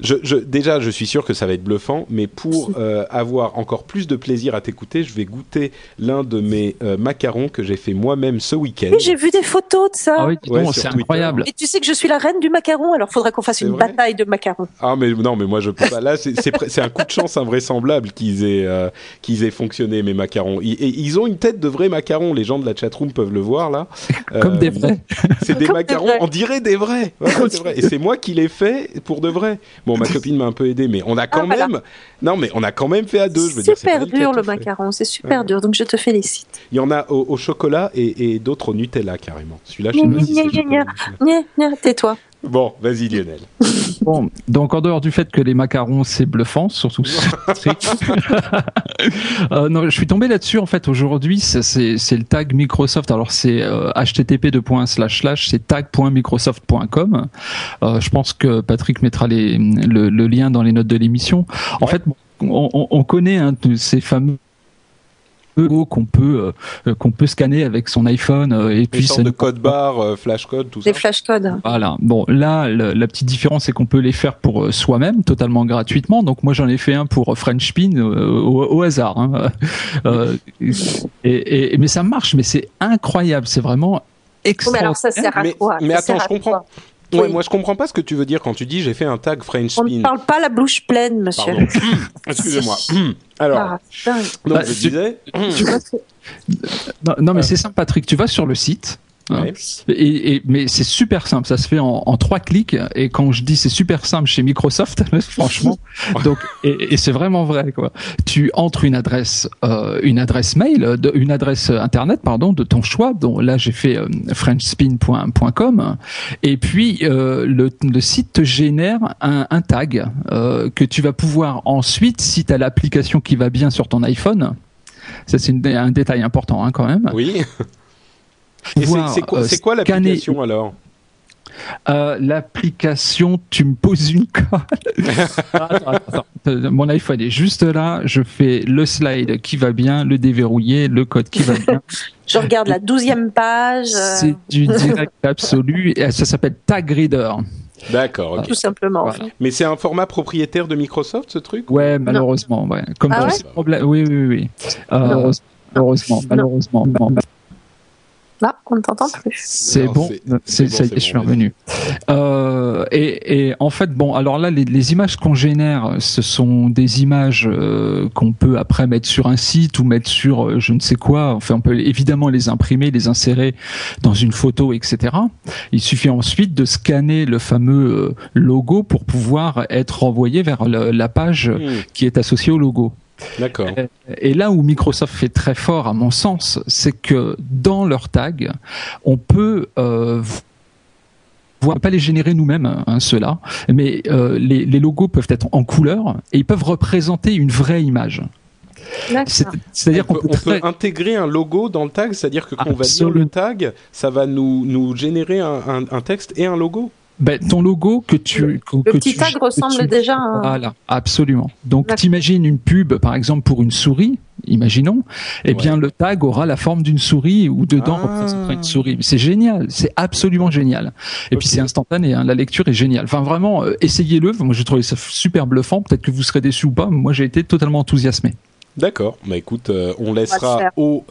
Je, je, déjà, je suis sûr que ça va être bluffant, mais pour euh, avoir encore plus de plaisir à t'écouter, je vais goûter l'un de mes euh, macarons que j'ai fait moi-même ce week-end. Oui, j'ai vu des photos de ça. Ah oui, Ouais, c'est incroyable. Et tu sais que je suis la reine du macaron, alors faudrait qu'on fasse une vrai bataille de macarons. Ah mais non mais moi je peux pas là c'est un coup de chance invraisemblable qu'ils aient euh, qu'ils aient fonctionné mes macarons ils, et ils ont une tête de vrais macarons les gens de la chatroom peuvent le voir là Comme Euh, des vrais. c'est des Comme des macarons vrais. on dirait des vrais vrai et c'est moi qui les fais pour de vrai bon ma copine m'a un peu aidé mais on a quand Ah, voilà. même non mais on a quand même fait à deux je veux super dur le macaron, c'est super Ouais. dur, donc je te félicite. il y en a au, au chocolat et, et d'autres au Nutella carrément celui-là je sais pas si c'est tais-toi. Bon vas-y Lionel Bon, donc en dehors du fait que les macarons c'est bluffant, surtout euh, non, je suis tombé là-dessus en fait aujourd'hui. c'est- C'est c'est le tag Microsoft. Alors c'est euh, http c'est tag.microsoft.com. Euh, je pense que Patrick mettra les, le, le lien dans les notes de l'émission. En Ouais. fait, bon, on, on- on connaît hein, tous ces fameux qu'on peut euh, qu'on peut scanner avec son iPhone euh, et les puis ça de code barre euh, flash code tout ça Des flashcodes. voilà. Bon, là, le- la petite différence, c'est qu'on peut les faire pour euh, soi-même, totalement gratuitement. Donc, moi, j'en ai fait un pour French Spin euh, au, au hasard. hein. Euh, et, et- mais ça marche, mais c'est incroyable. C'est vraiment Oh, mais alors ça sert à mais, quoi? mais attends je comprends ouais Oui. moi je comprends pas ce que tu veux dire quand tu dis j'ai fait un tag French On spin ne parle pas la bouche pleine, monsieur. Pardon. Excusez-moi. Alors, Ah, donc Bah, je disais. Tu vas- non, non, mais c'est simple, Patrick. Tu vas sur le site. Hein, Ouais. Et, et- mais c'est super simple, ça se fait en, en trois clics. Et quand je dis c'est super simple chez Microsoft, franchement, donc et, et c'est vraiment vrai quoi. Tu entres une adresse, euh, une adresse mail, de, une adresse internet pardon de ton choix. dont là j'ai fait euh, frenchspin.com et puis euh, le, le site te génère un, un tag euh, que tu vas pouvoir ensuite, si tu as l'application qui va bien sur ton iPhone. Ça c'est un détail important hein, quand même. Oui. C'est- quoi, euh, quoi l'application alors Euh, L'application, tu me poses une colle. attends, attends, attends. Euh, Mon iPhone est juste là. Je fais le slide qui va bien, le déverrouiller, le code qui va bien. Je regarde la douzième page, C'est du direct absolu. Et ça s'appelle Tag Reader. D'accord, tout simplement. Voilà. Mais c'est un format propriétaire de Microsoft ce truc? Ouais, malheureusement. Ouais. Comme Ah ouais? ces problèmes. Oui, oui, oui. Euh, Heureusement, malheureusement. Là, on ne t'entend plus. C'est bon, c'est- bon, je suis bon, revenu. Euh, et, et en fait, bon, alors là, les, les images qu'on génère, ce sont des images euh, qu'on peut après mettre sur un site ou mettre sur euh, je ne sais quoi. Enfin, on peut évidemment les imprimer, les insérer dans une photo, etc. Il suffit ensuite de scanner le fameux euh, logo pour pouvoir être renvoyé vers le- la page Hmm, qui est associée au logo. D'accord. Et là où Microsoft fait très fort, à mon sens, c'est que dans leurs tags, on peut euh, voir, pas les générer nous-mêmes, hein, ceux-là, mais euh, les, les logos peuvent être en couleur et ils peuvent représenter une vraie image. C'est-à-dire on qu'on peut, peut, on peut très- intégrer un logo dans le tag, c'est-à-dire que quand on va lire Absolument. le tag, ça va nous, nous générer un, un- un texte et un logo. Ben, ton logo que tu que, Le que petit tu- tag ressemble tu- déjà à un- Voilà, absolument. Donc, t'imagines une pub, par exemple, pour une souris, imaginons, eh bien, le tag aura la forme d'une souris ou dedans Ah. représentera une souris. C'est génial, c'est absolument génial. Et puis, c'est instantané, hein, la lecture est géniale. Enfin, vraiment, euh, essayez-le. Moi, j'ai trouvé ça super bluffant. Peut-être que vous serez déçus ou pas. mais Moi, j'ai été totalement enthousiasmé. D'accord. Bah écoute, euh, on laissera aux,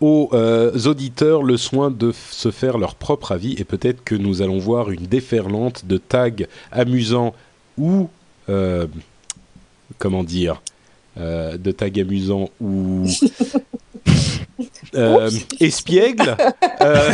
aux euh, auditeurs le soin de se faire leur propre avis et peut-être que nous allons voir une déferlante de tags amusants ou euh, comment dire euh, de tags amusants ou euh, espiègles euh,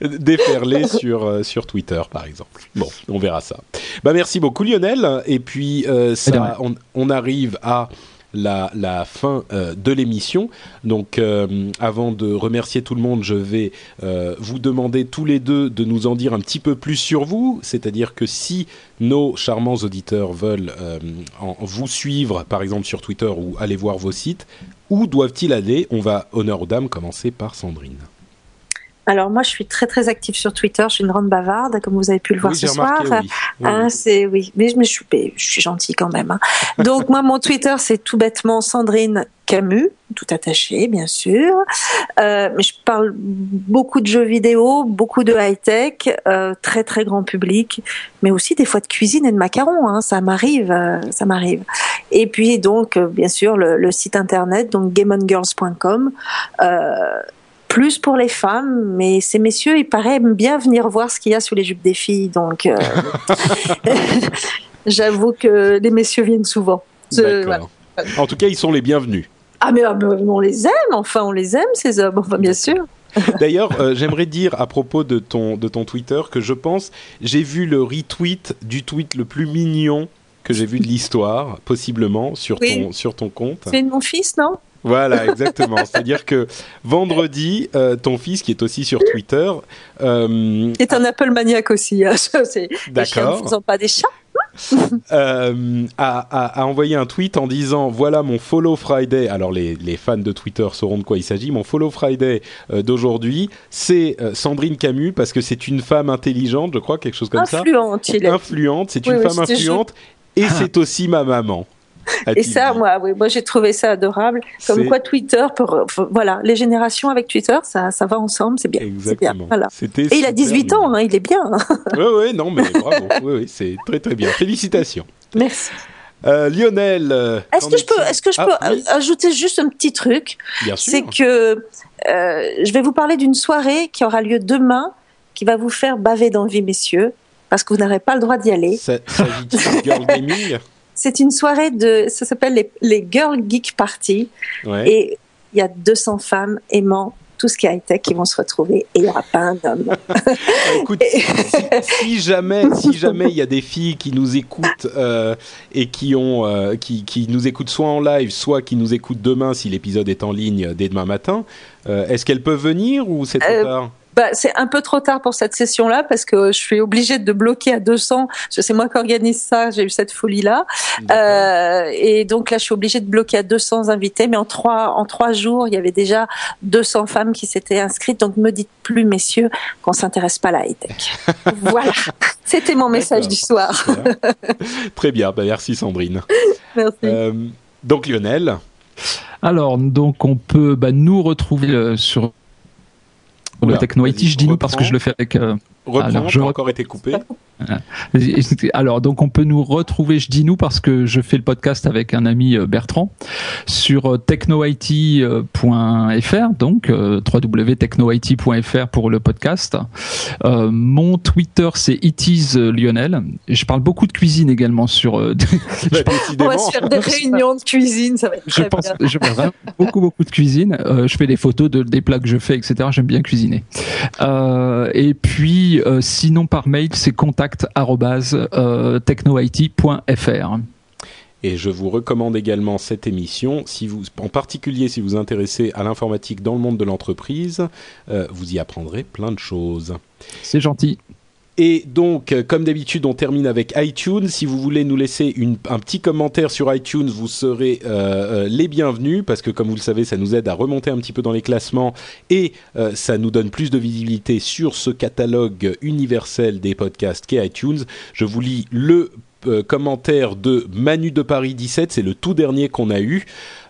déferler sur sur Twitter par exemple. Bon, on verra ça. Bah merci beaucoup Lionel et puis euh, ça on arrive à la, fin euh, de l'émission. Donc, euh, avant de remercier tout le monde, je vais euh, vous demander tous les deux de nous en dire un petit peu plus sur vous. C'est-à-dire que si nos charmants auditeurs veulent en, vous suivre, par exemple sur Twitter ou aller voir vos sites, où doivent-ils aller? On va, honneur aux dames, commencer par Sandrine. Alors moi, je suis très très active sur Twitter. Je suis une grande bavarde, comme vous avez pu le voir ce soir. oui. Ah, c'est oui, mais je me suis, je suis gentille quand même. hein. Donc moi, mon Twitter, c'est tout bêtement Sandrine Camus, tout attaché, bien sûr. Euh, mais je parle beaucoup de jeux vidéo, beaucoup de high tech, euh, très très grand public, mais aussi des fois de cuisine et de macarons. Hein, ça m'arrive, euh, ça m'arrive. Et puis donc, euh, bien sûr, le, le site internet, donc gameongirls.com. Euh, plus pour les femmes, mais ces messieurs, il paraît aiment bien venir voir ce qu'il y a sous les jupes des filles. Donc, euh, j'avoue que les messieurs viennent souvent. Voilà. En tout cas, ils sont les bienvenus. Ah mais, ah, mais on les aime, enfin on les aime ces hommes, enfin bien sûr. D'ailleurs, euh, j'aimerais dire à propos de ton, de ton Twitter que je pense, j'ai vu le retweet du tweet le plus mignon que j'ai vu de l'histoire, possiblement, sur, Oui. ton, sur ton compte. C'est mon fils, non? Voilà, exactement. C'est-à-dire que vendredi, euh, ton fils, qui est aussi sur Twitter, euh, C'est un Apple maniaque aussi. hein. Ne d'accord, faisant pas des chats. euh, a, a- a envoyé un tweet en disant voilà mon follow Friday. Alors les, les fans de Twitter sauront de quoi il s'agit. Mon follow Friday euh, d'aujourd'hui, c'est euh, Sandrine Camus parce que c'est une femme intelligente, je crois, quelque chose comme ça. Influente, il est. Influente, c'est Oui, une oui, femme influente et c'est aussi ma maman. Et a-t-il ça, moi, oui, moi j'ai trouvé ça adorable. Comme quoi Twitter, pour, voilà, les générations avec Twitter, ça, ça va ensemble, c'est bien. Exactement. Voilà. Et il a super 18 ans, hein, il est bien. Ouais, ouais, non, mais bravo. ouais, ouais, c'est très très bien. Félicitations. Merci. Euh, Lionel. euh, Est-ce que je peux, est-il est-ce que je Ah, peux oui, ajouter juste un petit truc? Bien sûr. C'est que euh, je vais vous parler d'une soirée qui aura lieu demain, qui va vous faire baver d'envie, messieurs, parce que vous n'aurez pas le droit d'y aller. Ça- de girl gaming? C'est une soirée de, ça s'appelle les, les Girl Geek Party, Ouais. et il y a 200 femmes aimant tout ce qui est high-tech qui vont se retrouver, et il n'y aura pas un homme. Écoute, si, si jamais, si jamais il y a des filles qui nous écoutent euh, et qui ont, euh, qui, qui nous écoutent soit en live, soit qui nous écoutent demain si l'épisode est en ligne dès demain matin, euh, est-ce qu'elles peuvent venir ou c'est trop Euh, tard? Bah, c'est un peu trop tard pour cette session-là parce que je suis obligée de bloquer à 200. parce que C'est moi qui organise ça. J'ai eu cette folie-là. Euh, et donc là, je suis obligée de bloquer à 200 invités. Mais en trois, en trois jours, il y avait déjà 200 femmes qui s'étaient inscrites. Donc ne me dites plus, messieurs, qu'on s'intéresse pas à la high-tech. voilà. C'était mon message du soir. Très bien, bah, merci Sandrine. Merci. Euh, donc Lionel, Alors, donc, on peut bah, nous retrouver euh, sur Oula, le Techno IT. vas-y, Je dis nous parce que je le fais avec. euh, reprends, Alors, je encore été coupé. Alors, donc, on peut nous retrouver, je dis nous, parce que je fais le podcast avec un ami euh, Bertrand sur euh, technoit.fr, donc euh, www.technoit.fr pour le podcast. Euh, mon Twitter, c'est itis Lionel. Et je parle beaucoup de cuisine également sur. euh, Bah, On va se faire des réunions de cuisine. Ça va être je très pense, bien. je fais vraiment beaucoup beaucoup de cuisine. Euh, je fais des photos de, des plats que je fais, etc. J'aime bien cuisiner. Euh, et puis, euh, sinon par mail, c'est contact euh. Et je vous recommande également cette émission, si vous, en particulier si vous vous intéressez à l'informatique dans le monde de l'entreprise, euh, vous y apprendrez plein de choses. C'est gentil. Et donc, euh, comme d'habitude, on termine avec iTunes. Si vous voulez nous laisser un petit commentaire sur iTunes, vous serez euh, euh, les bienvenus parce que, comme vous le savez, ça nous aide à remonter un petit peu dans les classements et ça nous donne plus de visibilité sur ce catalogue universel des podcasts qu'est iTunes. Je vous lis le euh, commentaire de Manu de Paris 17, c'est le tout dernier qu'on a eu.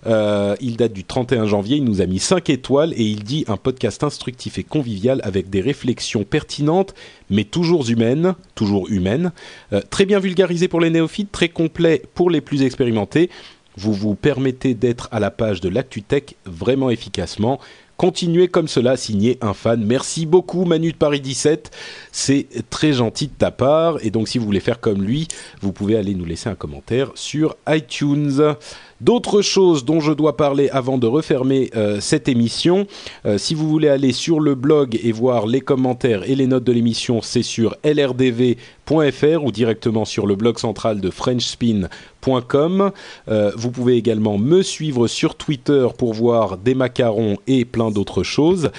Euh, il date du 31 janvier, il nous a mis 5 étoiles et il dit un podcast instructif et convivial avec des réflexions pertinentes mais toujours humaines, toujours humaines, Euh, très bien vulgarisé pour les néophytes, très complet pour les plus expérimentés. Vous vous permettez d'être à la page de l'ActuTech vraiment efficacement. Continuez comme cela, signé un fan. Merci beaucoup Manu de Paris 17, c'est très gentil de ta part. Et donc si vous voulez faire comme lui, vous pouvez aller nous laisser un commentaire sur iTunes. D'autres choses dont je dois parler avant de refermer euh, cette émission, euh, si vous voulez aller sur le blog et voir les commentaires et les notes de l'émission, c'est sur lrdv.fr ou directement sur le blog central de frenchspin.com. Euh, vous pouvez également me suivre sur Twitter pour voir des macarons et plein d'autres choses.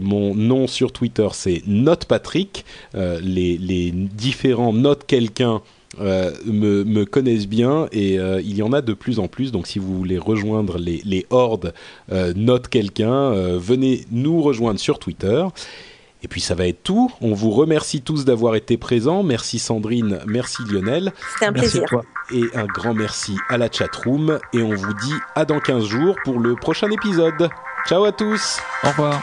mon nom sur Twitter, c'est NotePatrick. Les, les différents notes quelqu'un euh, me, me, connaissent bien et euh, il y en a de plus en plus. Donc si vous voulez rejoindre les, les hordes, euh, note quelqu'un, euh, venez nous rejoindre sur Twitter. Et puis ça va être tout. On vous remercie tous d'avoir été présents. Merci Sandrine, merci Lionel. C'était un plaisir. Et un grand merci à la chatroom. Et on vous dit à dans 15 jours pour le prochain épisode. Ciao à tous. Au revoir.